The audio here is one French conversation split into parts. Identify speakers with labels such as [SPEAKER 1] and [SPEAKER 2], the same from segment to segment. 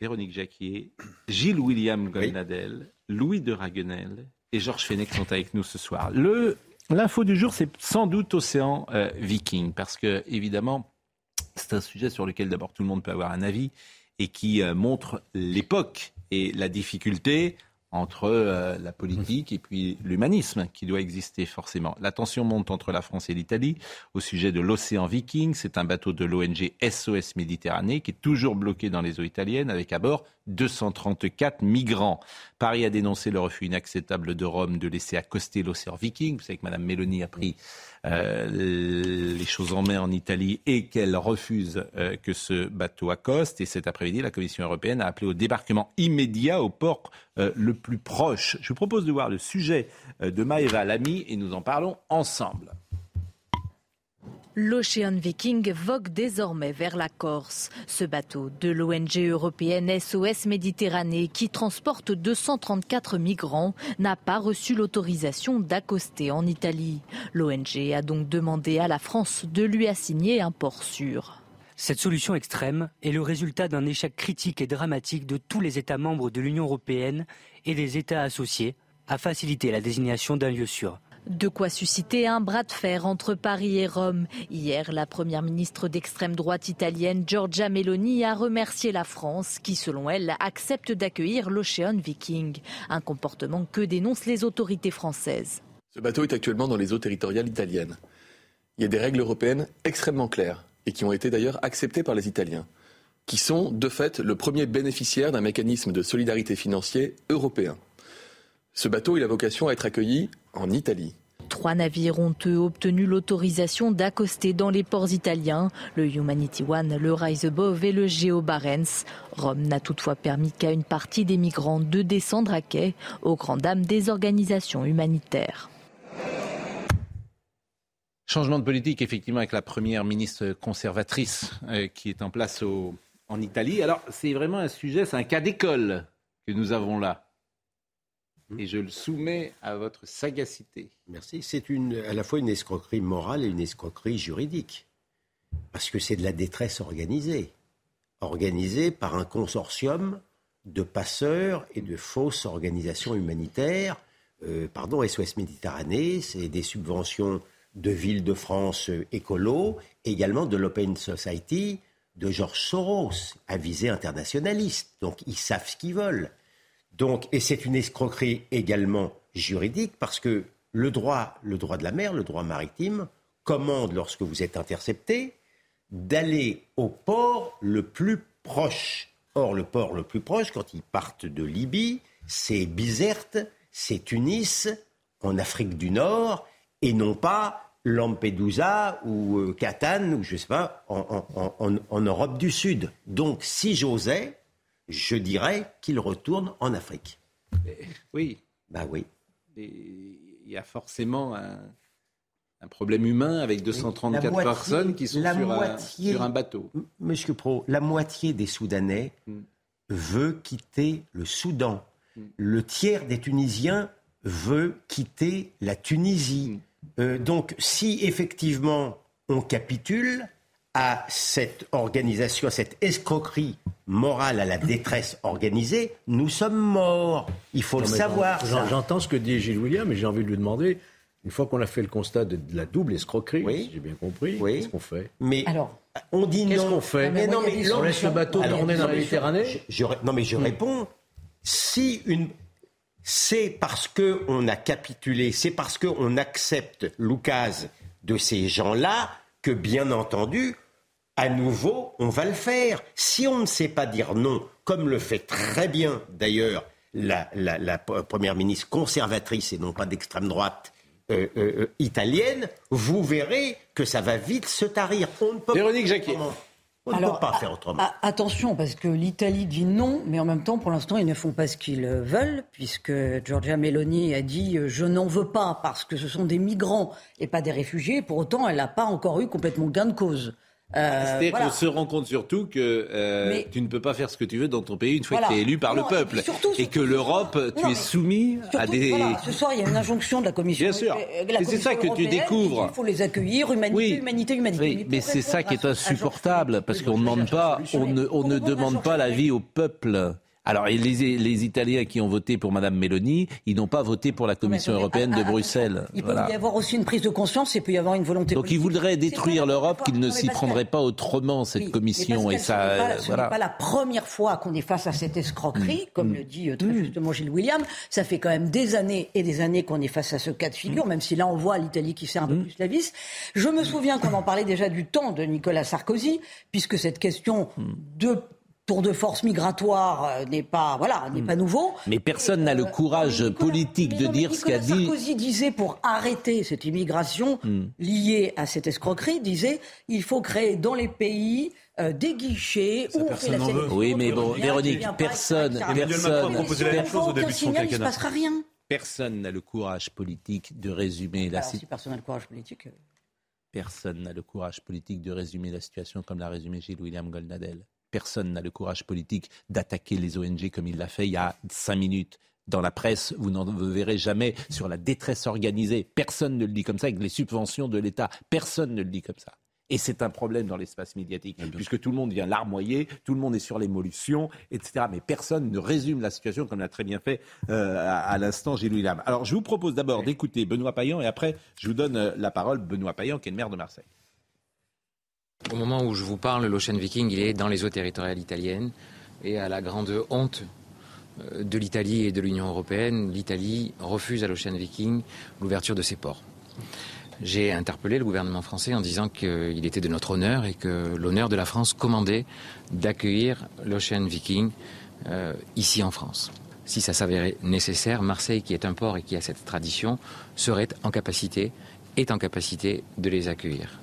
[SPEAKER 1] Véronique Jacquier, Gilles William Goldnadel, Louis de Raguenel et Georges Fenech sont avec nous ce soir. Le L'info du jour, c'est sans doute Océan euh, Viking, parce que, évidemment, c'est un sujet sur lequel d'abord tout le monde peut avoir un avis et qui euh, montre l'époque et la difficulté entre euh, la politique et puis l'humanisme qui doit exister forcément. La tension monte entre la France et l'Italie au sujet de l'océan Viking. C'est un bateau de l'ONG SOS Méditerranée qui est toujours bloqué dans les eaux italiennes avec à bord 234 migrants. Paris a dénoncé le refus inacceptable de Rome de laisser accoster l'océan Viking. Vous savez que Mme Mélanie a pris les choses en main en Italie et qu'elle refuse euh, que ce bateau accoste. Et cet après-midi, la Commission européenne a appelé au débarquement immédiat au port euh, le plus proche. Je vous propose de voir le sujet de Maëva Lamy et nous en parlons ensemble.
[SPEAKER 2] L'Ocean Viking vogue désormais vers la Corse. Ce bateau de l'ONG européenne SOS Méditerranée, qui transporte 234 migrants, n'a pas reçu l'autorisation d'accoster en Italie. L'ONG a donc demandé à la France de lui assigner un port sûr.
[SPEAKER 3] Cette solution extrême est le résultat d'un échec critique et dramatique de tous les États membres de l'Union européenne et des États associés à faciliter la désignation d'un lieu sûr.
[SPEAKER 2] De quoi susciter un bras de fer entre Paris et Rome. Hier, la première ministre d'extrême droite italienne, Giorgia Meloni, a remercié la France qui, selon elle, accepte d'accueillir l'Ocean Viking. Un comportement que dénoncent les autorités françaises.
[SPEAKER 4] Ce bateau est actuellement dans les eaux territoriales italiennes. Il y a des règles européennes extrêmement claires et qui ont été d'ailleurs acceptées par les Italiens, qui sont de fait le premier bénéficiaire d'un mécanisme de solidarité financier européen. Ce bateau a vocation à être accueilli en Italie.
[SPEAKER 2] Trois navires ont eux obtenu l'autorisation d'accoster dans les ports italiens, le Humanity One, le Rise Above et le Geo Barents. Rome n'a toutefois permis qu'à une partie des migrants de descendre à quai, aux grandes dames des organisations humanitaires.
[SPEAKER 1] Changement de politique, effectivement, avec la première ministre conservatrice euh, qui est en place en Italie. Alors, c'est vraiment un sujet, c'est un cas d'école que nous avons là et je le soumets à votre sagacité.
[SPEAKER 5] Merci. C'est à la fois une escroquerie morale et une escroquerie juridique. Parce que c'est de la détresse organisée. Organisée par un consortium de passeurs et de fausses organisations humanitaires. Euh, pardon, SOS Méditerranée, c'est des subventions de Ville de France écolo, également de l'Open Society de Georges Soros, à visée internationaliste. Donc ils savent ce qu'ils veulent. Donc, et c'est une escroquerie également juridique parce que le droit, le droit de la mer, le droit maritime, commande, lorsque vous êtes intercepté, d'aller au port le plus proche. Or, le port le plus proche, quand ils partent de Libye, c'est Bizerte, c'est Tunis, en Afrique du Nord, et non pas Lampedusa ou euh, Catane, ou je sais pas, en Europe du Sud. Donc, si j'osais, je dirais qu'il retourne en Afrique.
[SPEAKER 1] Oui.
[SPEAKER 5] Ben oui.
[SPEAKER 1] Il y a forcément un, problème humain avec 234 personnes qui sont sur, un, bateau.
[SPEAKER 5] Monsieur Pro, la moitié des Soudanais hmm. veut quitter le Soudan. Hmm. Le tiers des Tunisiens veut quitter la Tunisie. Hmm. Euh, donc, si effectivement on capitule, à cette organisation, à cette escroquerie morale, à la détresse organisée, nous sommes morts. Il faut le savoir.
[SPEAKER 6] J'entends ce que dit Gilles William, mais j'ai envie de lui demander. Une fois qu'on a fait le constat de la double escroquerie, si j'ai bien compris, qu'est-ce qu'on fait?
[SPEAKER 5] Mais alors, on dit
[SPEAKER 6] Qu'est-ce qu'on fait?
[SPEAKER 5] Mais
[SPEAKER 6] non, mais On laisse le bateau tourner dans la Méditerranée?
[SPEAKER 5] Non, mais je hmm. réponds. Si une c'est parce qu'on a capitulé, c'est parce qu'on accepte l'oukase de ces gens-là que, bien entendu, à nouveau, on va le faire. Si on ne sait pas dire non, comme le fait très bien d'ailleurs la, première ministre conservatrice et non pas d'extrême droite, italienne, vous verrez que ça va vite se tarir.
[SPEAKER 1] On ne peut Véronique Jacquet.
[SPEAKER 5] On ne peut pas faire autrement.
[SPEAKER 7] attention, parce que l'Italie dit non, mais en même temps, pour l'instant, ils ne font pas ce qu'ils veulent, puisque Giorgia Meloni a dit Je n'en veux pas parce que ce sont des migrants et pas des réfugiés. Pour autant, elle n'a pas encore eu complètement gain de cause.
[SPEAKER 1] Euh, C'est-à-dire qu'on se rend compte surtout que euh, tu ne peux pas faire ce que tu veux dans ton pays une fois que tu es élu par le peuple. Et, que l'Europe, tu es soumis à des.
[SPEAKER 7] ce soir, il y a une injonction de la Commission.
[SPEAKER 1] Bien sûr. c'est ça que tu découvres.
[SPEAKER 7] Il faut les accueillir, humanité, humanité, humanité.
[SPEAKER 1] Oui, mais c'est ça qui est insupportable, parce qu'on ne demande pas, on ne, on ne demande pas l'avis au peuple. Alors, les, les, Italiens qui ont voté pour Mme Meloni, ils n'ont pas voté pour la Commission européenne de Bruxelles.
[SPEAKER 7] Il peut y avoir aussi une prise de conscience et peut y avoir une volonté
[SPEAKER 1] Donc, ils voudraient détruire l'Europe, qu'ils ne s'y prendraient pas autrement, cette commission. Et ça,
[SPEAKER 7] ce n'est pas la première fois qu'on est face à cette escroquerie, mm. comme mm. le dit euh, très mm. justement Gilles William. Ça fait quand même des années et des années qu'on est face à ce cas de figure, même si là, on voit l'Italie qui sert un peu plus la vis. Je me souviens qu'on en parlait déjà du temps de Nicolas Sarkozy, puisque cette question de tour de force migratoire euh, n'est pas voilà n'est pas nouveau.
[SPEAKER 1] Mais personne n'a le euh, courage politique de dire ce qu'a dit.
[SPEAKER 7] Sarkozy disait pour arrêter cette immigration hmm. liée à cette escroquerie disait il faut créer dans les pays euh, des guichets où on fait la
[SPEAKER 1] sélection. Oui, mais bon, Véronique, personne, personne,
[SPEAKER 6] proposé la même chose au début de son
[SPEAKER 7] quinquennat. Il ne passera rien.
[SPEAKER 1] Personne n'a le courage politique de résumer la
[SPEAKER 7] situation. Si personne n'a le courage politique.
[SPEAKER 1] Personne n'a le courage politique de résumer la situation comme l'a résumé Gilles William Goldnadel. Personne n'a le courage politique d'attaquer les ONG comme il l'a fait il y a cinq minutes. Dans la presse, vous n'en verrez jamais sur la détresse organisée. Personne ne le dit comme ça avec les subventions de l'État. Personne ne le dit comme ça. Et c'est un problème dans l'espace médiatique, puisque tout le monde vient larmoyer, tout le monde est sur l'émolution, etc. Mais personne ne résume la situation comme l'a très bien fait euh, à, l'instant Gilles William. Alors je vous propose d'abord d'écouter Benoît Payan et après je vous donne euh, la parole, Benoît Payan, qui est le maire de Marseille.
[SPEAKER 8] Au moment où je vous parle, l'Ocean Viking, est dans les eaux territoriales italiennes. Et à la grande honte euh, de l'Italie et de l'Union européenne, l'Italie refuse à l'Ocean Viking l'ouverture de ses ports. J'ai interpellé le gouvernement français en disant qu'il était de notre honneur et que l'honneur de la France commandait d'accueillir l'Ocean Viking euh, ici en France. Si ça s'avérait nécessaire, Marseille, qui est un port et qui a cette tradition, serait en capacité, est en capacité de les accueillir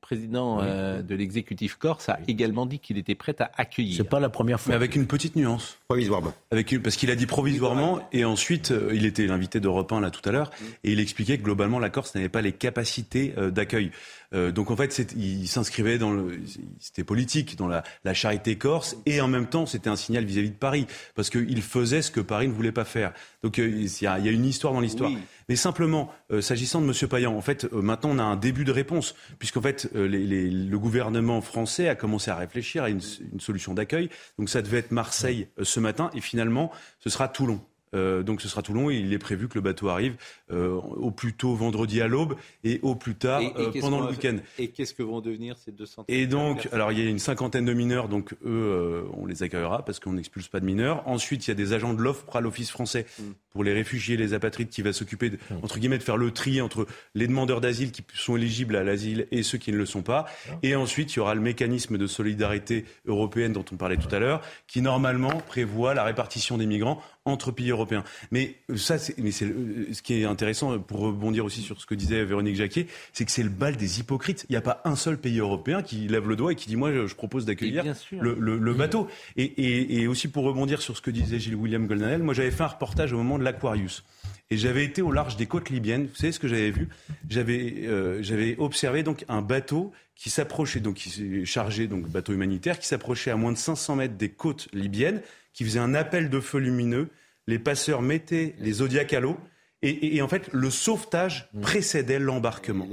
[SPEAKER 1] président euh, de l'exécutif corse, a également dit qu'il était prêt à accueillir.
[SPEAKER 6] C'est pas la première fois.
[SPEAKER 9] Mais avec une petite nuance.
[SPEAKER 5] Provisoirement.
[SPEAKER 9] Avec parce qu'il a dit provisoirement et ensuite euh, il était l'invité d'Europe 1 là tout à l'heure et il expliquait que globalement la Corse n'avait pas les capacités euh, d'accueil. donc en fait, il s'inscrivait dans le, c'était politique, dans la, la, charité corse, et en même temps, c'était un signal vis-à-vis de Paris, parce qu'il faisait ce que Paris ne voulait pas faire. Donc il y, y a une histoire dans l'histoire. Mais simplement, s'agissant de M. Payan, en fait, maintenant on a un début de réponse, puisqu'en fait, les, le gouvernement français a commencé à réfléchir à une, une solution d'accueil. Donc ça devait être Marseille euh, ce matin et finalement ce sera Toulon. Euh, donc ce sera Toulon et il est prévu que le bateau arrive euh, au plus tôt vendredi à l'aube et au plus tard euh, pendant le week-end.
[SPEAKER 1] Et qu'est-ce que vont devenir ces 200
[SPEAKER 9] Et donc, alors il y a une cinquantaine de mineurs, donc eux, on les accueillera parce qu'on n'expulse pas de mineurs. Ensuite, il y a des agents de l'OFPRA, à l'Office français mm. pour les réfugiés, les apatrides, qui va s'occuper, mm. entre guillemets, de faire le tri entre les demandeurs d'asile qui sont éligibles à l'asile et ceux qui ne le sont pas. Ah. Et ensuite, il y aura le mécanisme de solidarité européenne dont on parlait tout à l'heure, qui normalement prévoit la répartition des migrants entre pays européens. Mais ça, mais c'est ce qui est intéressant pour rebondir aussi sur ce que disait Véronique Jacquier, c'est que c'est le bal des hypocrites. Il n'y a pas un seul pays européen qui lève le doigt et qui dit moi je, propose d'accueillir le, bateau. Et, aussi pour rebondir sur ce que disait Gilles William Goldanel, moi j'avais fait un reportage au moment de l'Aquarius. Et j'avais été au large des côtes libyennes. Vous savez ce que j'avais vu? J'avais euh, j'avais observé donc un bateau qui s'approchait donc qui chargé donc bateau humanitaire qui s'approchait à moins de 500 mètres des côtes libyennes, qui faisait un appel de feu lumineux les passeurs mettaient les zodiacs à l'eau. Et, en fait, le sauvetage mm. précédait l'embarquement.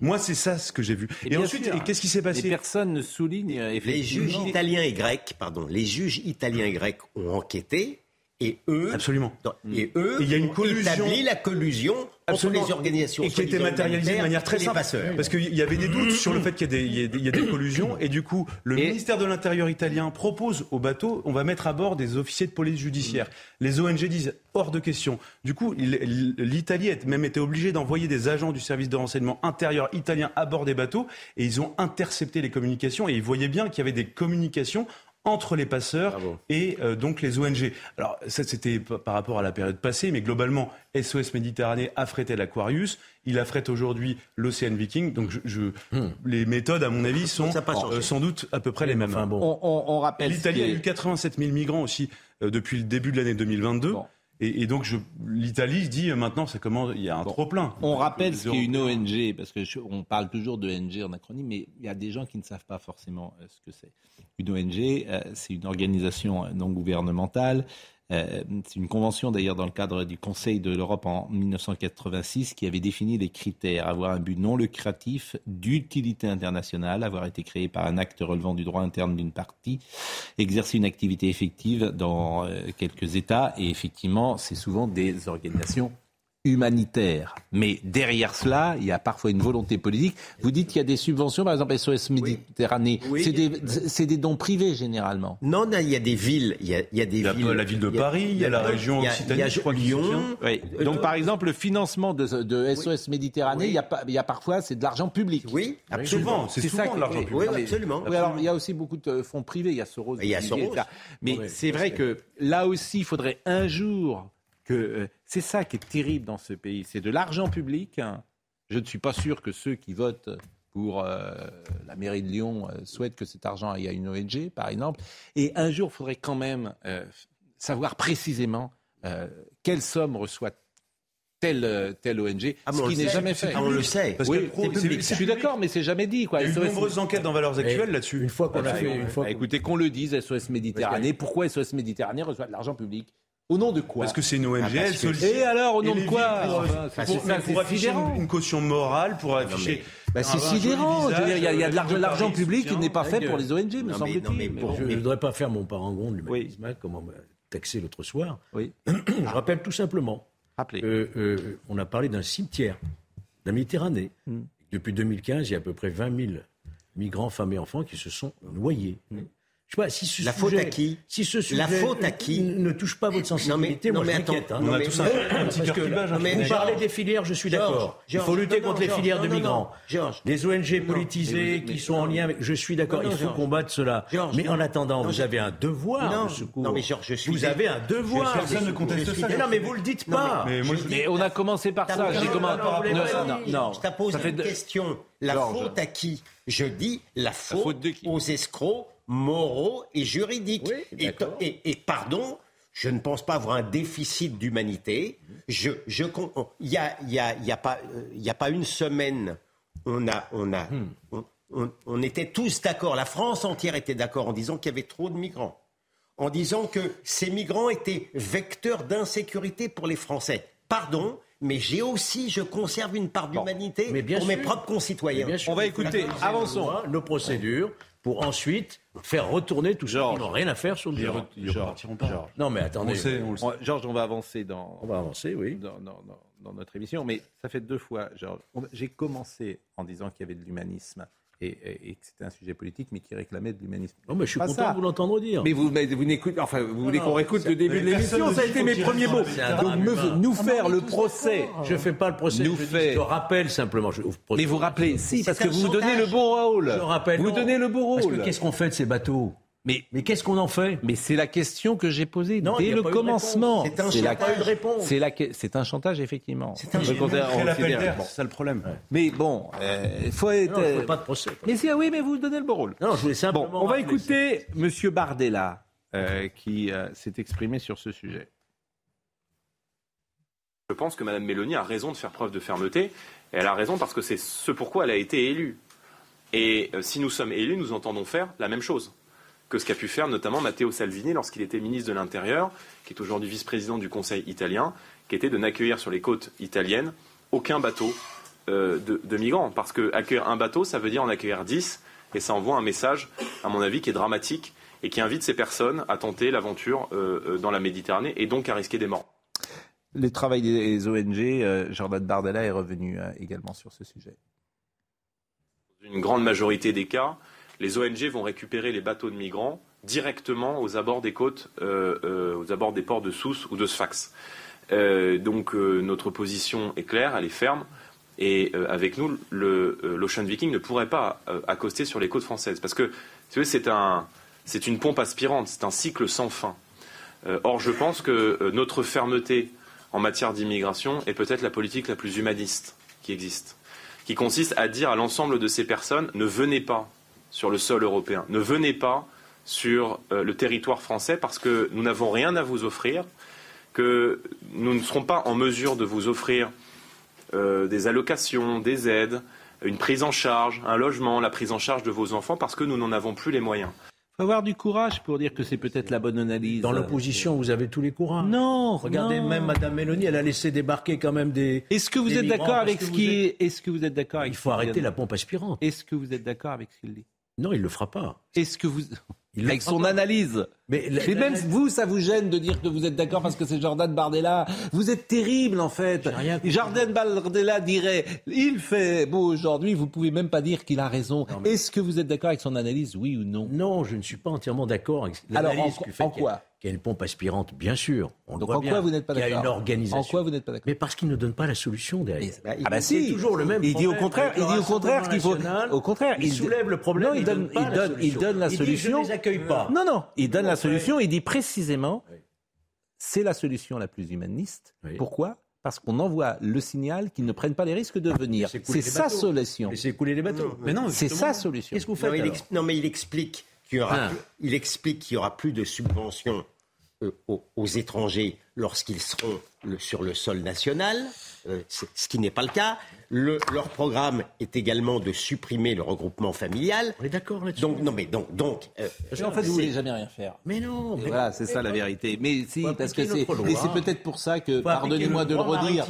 [SPEAKER 9] Moi, c'est ça ce que j'ai vu. Et, ensuite, qu'est-ce qui s'est passé
[SPEAKER 1] Les personnes ne soulignent
[SPEAKER 5] Les juges italiens et grecs, pardon, les juges italiens et grecs ont enquêté et eux,
[SPEAKER 9] absolument.
[SPEAKER 5] et eux, il y a une collusion, la collusion Absolument. entre les organisations
[SPEAKER 9] et qui a été matérialisée de manière très simple, parce qu'il y avait des doutes sur le fait qu'il y, y, a des collusions, et du coup, le ministère de l'Intérieur italien propose au bateau, on va mettre à bord des officiers de police judiciaire. Les ONG disent hors de question. Du coup, l'Italie a même été obligée d'envoyer des agents du service de renseignement intérieur italien à bord des bateaux, et ils ont intercepté les communications, et ils voyaient bien qu'il y avait des communications entre les passeurs et euh, donc les ONG. Alors ça c'était par rapport à la période passée, mais globalement SOS Méditerranée affrètait l'Aquarius, il affrète aujourd'hui l'Océan Viking. Donc je, hmm. les méthodes, à mon avis, sont euh, sans doute à peu près les mêmes.
[SPEAKER 1] bon. on, rappelle
[SPEAKER 9] l'Italie a eu 87 000 migrants aussi euh, depuis le début de l'année 2022. Et, donc l'Italie dit maintenant, ça il y a un trop plein.
[SPEAKER 1] On rappelle ce qu'est une ONG, parce que on parle toujours de ONG en acronyme, mais il y a des gens qui ne savent pas forcément ce que c'est. Une ONG, euh, c'est une organisation non gouvernementale. Euh, c'est une convention d'ailleurs dans le cadre du Conseil de l'Europe en 1986 qui avait défini les critères. Avoir un but non lucratif, d'utilité internationale, avoir été créé par un acte relevant du droit interne d'une partie, exercer une activité effective dans euh, quelques États. Et effectivement c'est souvent des organisations humanitaire. Mais derrière cela, il y a parfois une volonté politique. Vous dites qu'il y a des subventions, par exemple SOS Méditerranée. C'est des, des, dons privés généralement.
[SPEAKER 5] Non, il y a des villes. Il y a, il y a des
[SPEAKER 9] il y a
[SPEAKER 5] villes.
[SPEAKER 9] La ville de Paris, il y a, la région Occitanie,
[SPEAKER 5] je crois, Lyon.
[SPEAKER 1] Oui. Donc par exemple, le financement de, de SOS Méditerranée, il, y a, il y a parfois c'est de l'argent public.
[SPEAKER 5] Oui, absolument.
[SPEAKER 9] C'est souvent de l'argent public.
[SPEAKER 5] Oui, absolument.
[SPEAKER 1] Oui, alors il y a aussi beaucoup de fonds privés. Il y a Soros. Il y a Soros. Mais c'est vrai que là aussi, il faudrait un jour que euh, c'est ça qui est terrible dans ce pays. C'est de l'argent public. Je ne suis pas sûr que ceux qui votent pour euh, la mairie de Lyon euh, souhaitent que cet argent aille à une ONG, par exemple. Et un jour, il faudrait quand même savoir précisément quelle somme reçoit telle, telle ONG,
[SPEAKER 5] ah, ce qui n'est jamais fait.
[SPEAKER 1] on
[SPEAKER 5] le sait.
[SPEAKER 1] Parce que je suis d'accord, mais c'est jamais dit. Quoi.
[SPEAKER 9] Il y a eu de nombreuses enquêtes dans Valeurs Actuelles là-dessus.
[SPEAKER 1] Une fois qu'on a fait, une fois écoutez, qu'on le dise, SOS Méditerranée. Pourquoi SOS Méditerranée reçoit de l'argent public? Au nom de quoi
[SPEAKER 9] Parce que c'est une ONG, ah, elle
[SPEAKER 1] Et alors, au nom de quoi
[SPEAKER 9] Pour, afficher une, caution morale, pour afficher.
[SPEAKER 1] Bah, c'est sidérant. Il y, a de l'argent public qui n'est pas fait pour les ONG, me semble-t-il.
[SPEAKER 6] Je ne voudrais pas faire mon parangon de l'humanisme, hein, comme on m'a taxé l'autre soir. Je rappelle tout simplement euh, euh, on a parlé d'un cimetière, la Méditerranée. Hmm. Depuis 2015, il y a à peu près 20 000 migrants, femmes et enfants qui se sont noyés.
[SPEAKER 5] Si la faute à qui
[SPEAKER 6] Si ce
[SPEAKER 5] sujet la faute à qui
[SPEAKER 6] ne touche pas votre sensibilité,
[SPEAKER 5] non,
[SPEAKER 6] mais, moi
[SPEAKER 5] attends,
[SPEAKER 6] hein.
[SPEAKER 9] On a tous un.
[SPEAKER 6] Vous parlez des filières, je suis d'accord. Il faut lutter contre les filières de migrants. Les ONG politisées qui sont en lien avec... Je suis d'accord, il faut combattre cela. Mais en attendant, vous avez un devoir de secours.
[SPEAKER 5] Non, mais Georges, je suis...
[SPEAKER 6] Vous avez un devoir.
[SPEAKER 9] Personne ne conteste ça.
[SPEAKER 6] Non, mais vous le dites pas.
[SPEAKER 1] Mais on a commencé par ça. J'ai commencé...
[SPEAKER 5] Non, je t'ai posé une question. La faute à qui? Je dis la faute aux escrocs moraux et juridiques. et, pardon, je ne pense pas avoir un déficit d'humanité. Je, je, il n'y a, y a, y a, pas, y a pas une semaine, on, a, on, a, hmm. on, était tous d'accord, la France entière était d'accord en disant qu'il y avait trop de migrants, en disant que ces migrants étaient vecteurs d'insécurité pour les Français. Pardon, mais j'ai aussi, je conserve une part d'humanité pour mes propres concitoyens.
[SPEAKER 1] On va écouter, avançons.
[SPEAKER 6] Nos procédures pour ensuite faire retourner tout ça. Ils n'ont rien à faire sur le
[SPEAKER 1] terrain.
[SPEAKER 6] Non, mais attendez.
[SPEAKER 1] Georges, on va avancer dans.
[SPEAKER 6] On va avancer, oui.
[SPEAKER 1] Dans, dans notre émission, mais ça fait deux fois, Georges. J'ai commencé en disant qu'il y avait de l'humanisme et, que c'était un sujet politique, mais qui réclamait de l'humanisme.
[SPEAKER 6] Non, mais je suis content de vous l'entendre dire.
[SPEAKER 1] Mais vous, vous n'écoutez, enfin, vous voulez qu'on réécoute le début de l'émission Ça a été mes premiers mots. Donc, nous faire le procès.
[SPEAKER 6] Je ne fais pas le procès.
[SPEAKER 1] Nous
[SPEAKER 6] je, rappelle simplement.
[SPEAKER 1] mais vous rappelez, si, parce que vous donnez le bon rôle. Je
[SPEAKER 6] rappelle.
[SPEAKER 1] Vous donnez le bon rôle.
[SPEAKER 6] qu'est-ce qu'on fait de ces bateaux? Mais, mais qu'est-ce qu'on en fait?
[SPEAKER 1] Mais c'est la question que j'ai posée dès le commencement.
[SPEAKER 5] C'est un chantage.
[SPEAKER 1] De réponse. C'est un chantage, effectivement.
[SPEAKER 9] C'est un chantage. C'est ça le problème.
[SPEAKER 1] Mais bon, euh, il faut être.
[SPEAKER 6] Non, faut pas de procès.
[SPEAKER 1] Mais si, ah oui, mais vous donnez le bon rôle.
[SPEAKER 6] Non, je voulais simplement.
[SPEAKER 1] Bon, on va écouter Monsieur Bardella euh, qui euh, s'est exprimé sur ce sujet.
[SPEAKER 10] Je pense que Mme Mélanie a raison de faire preuve de fermeté. Et elle a raison parce que c'est ce pourquoi elle a été élue. Et si nous sommes élus, nous entendons faire la même chose que ce qu'a pu faire notamment Matteo Salvini lorsqu'il était ministre de l'Intérieur, qui est aujourd'hui vice-président du Conseil italien, qui était de n'accueillir sur les côtes italiennes aucun bateau euh, de, migrants. Parce qu'accueillir un bateau, ça veut dire en accueillir dix, et ça envoie un message, à mon avis, qui est dramatique et qui invite ces personnes à tenter l'aventure euh, euh, dans la Méditerranée et donc à risquer des morts.
[SPEAKER 1] Le travail des ONG, Jordan Bardella est revenu également sur ce sujet.
[SPEAKER 10] Une grande majorité des cas, les ONG vont récupérer les bateaux de migrants directement aux abords des côtes, euh, euh, aux abords des ports de Sousse ou de Sfax. Euh, donc notre position est claire, elle est ferme. Et avec nous, l'Ocean Viking ne pourrait pas accoster sur les côtes françaises. Parce que c'est un, c'est une pompe aspirante, c'est un cycle sans fin. Or, je pense que notre fermeté en matière d'immigration est peut-être la politique la plus humaniste qui existe, qui consiste à dire à l'ensemble de ces personnes ne venez pas sur le sol européen, ne venez pas sur euh, le territoire français parce que nous n'avons rien à vous offrir, que nous ne serons pas en mesure de vous offrir des allocations, des aides, une prise en charge, un logement, la prise en charge de vos enfants parce que nous n'en avons plus les moyens
[SPEAKER 1] faut avoir du courage pour dire que c'est peut-être la bonne analyse.
[SPEAKER 6] Dans l'opposition, vous avez tous les courants.
[SPEAKER 1] Non,
[SPEAKER 6] regardez même Madame Mélanie, elle a laissé débarquer quand même des.
[SPEAKER 1] Est-ce que vous êtes d'accord avec ce qui Est-ce que vous êtes d'accord avec
[SPEAKER 6] Il faut arrêter la pompe aspirante.
[SPEAKER 1] Est-ce que vous êtes d'accord avec ce qu'il dit?
[SPEAKER 6] Non, il le fera pas.
[SPEAKER 1] Est-ce que vous avec son analyse. Mais même vous, ça vous gêne de dire que vous êtes d'accord parce que c'est Jordan Bardella. Vous êtes terrible en fait. Jordan Bardella dirait il fait beau aujourd'hui, vous pouvez même pas dire qu'il a raison. Est-ce que vous êtes d'accord avec son analyse, oui ou non?
[SPEAKER 6] Non, je ne suis pas entièrement d'accord avec
[SPEAKER 1] l'analyse Alors en, en quoi?
[SPEAKER 6] Qu'il y a une pompe aspirante, bien sûr.
[SPEAKER 1] On Donc en quoi vous n'êtes pas d'accord
[SPEAKER 6] Il y a une organisation.
[SPEAKER 1] En quoi vous n'êtes pas d'accord?
[SPEAKER 6] Mais parce qu'il ne donne pas la solution derrière.
[SPEAKER 1] ah bah si, toujours le même. Il dit au contraire, il dit au contraire qu'il faut. Au contraire,
[SPEAKER 6] il, soulève le problème.
[SPEAKER 1] Non, il, donne, il donne, il donne la solution.
[SPEAKER 6] Il dit, je ne les accueille pas.
[SPEAKER 1] Non, non, il donne la solution. Il dit précisément, c'est la solution la plus humaniste. Pourquoi? Parce qu'on envoie le signal qu'ils ne prennent pas les risques de venir. C'est sa solution.
[SPEAKER 6] c'est couler les bateaux.
[SPEAKER 1] Mais non, c'est sa solution.
[SPEAKER 5] Qu'est-ce que vous faites non, mais il explique qu'il y aura, ah. il explique qu'il y aura plus de subventions aux, étrangers lorsqu'ils seront sur le sol national, euh, ce qui n'est pas le cas. leur programme est également de supprimer le regroupement familial.
[SPEAKER 6] On est d'accord là-dessus.
[SPEAKER 5] Donc non, mais donc donc.
[SPEAKER 1] Euh, en fait, vous voulez jamais rien faire.
[SPEAKER 6] Mais non. Mais
[SPEAKER 1] voilà, c'est ça la vérité. Mais si, parce que c'est. Peut-être pour ça que. Pardonnez-moi de le redire.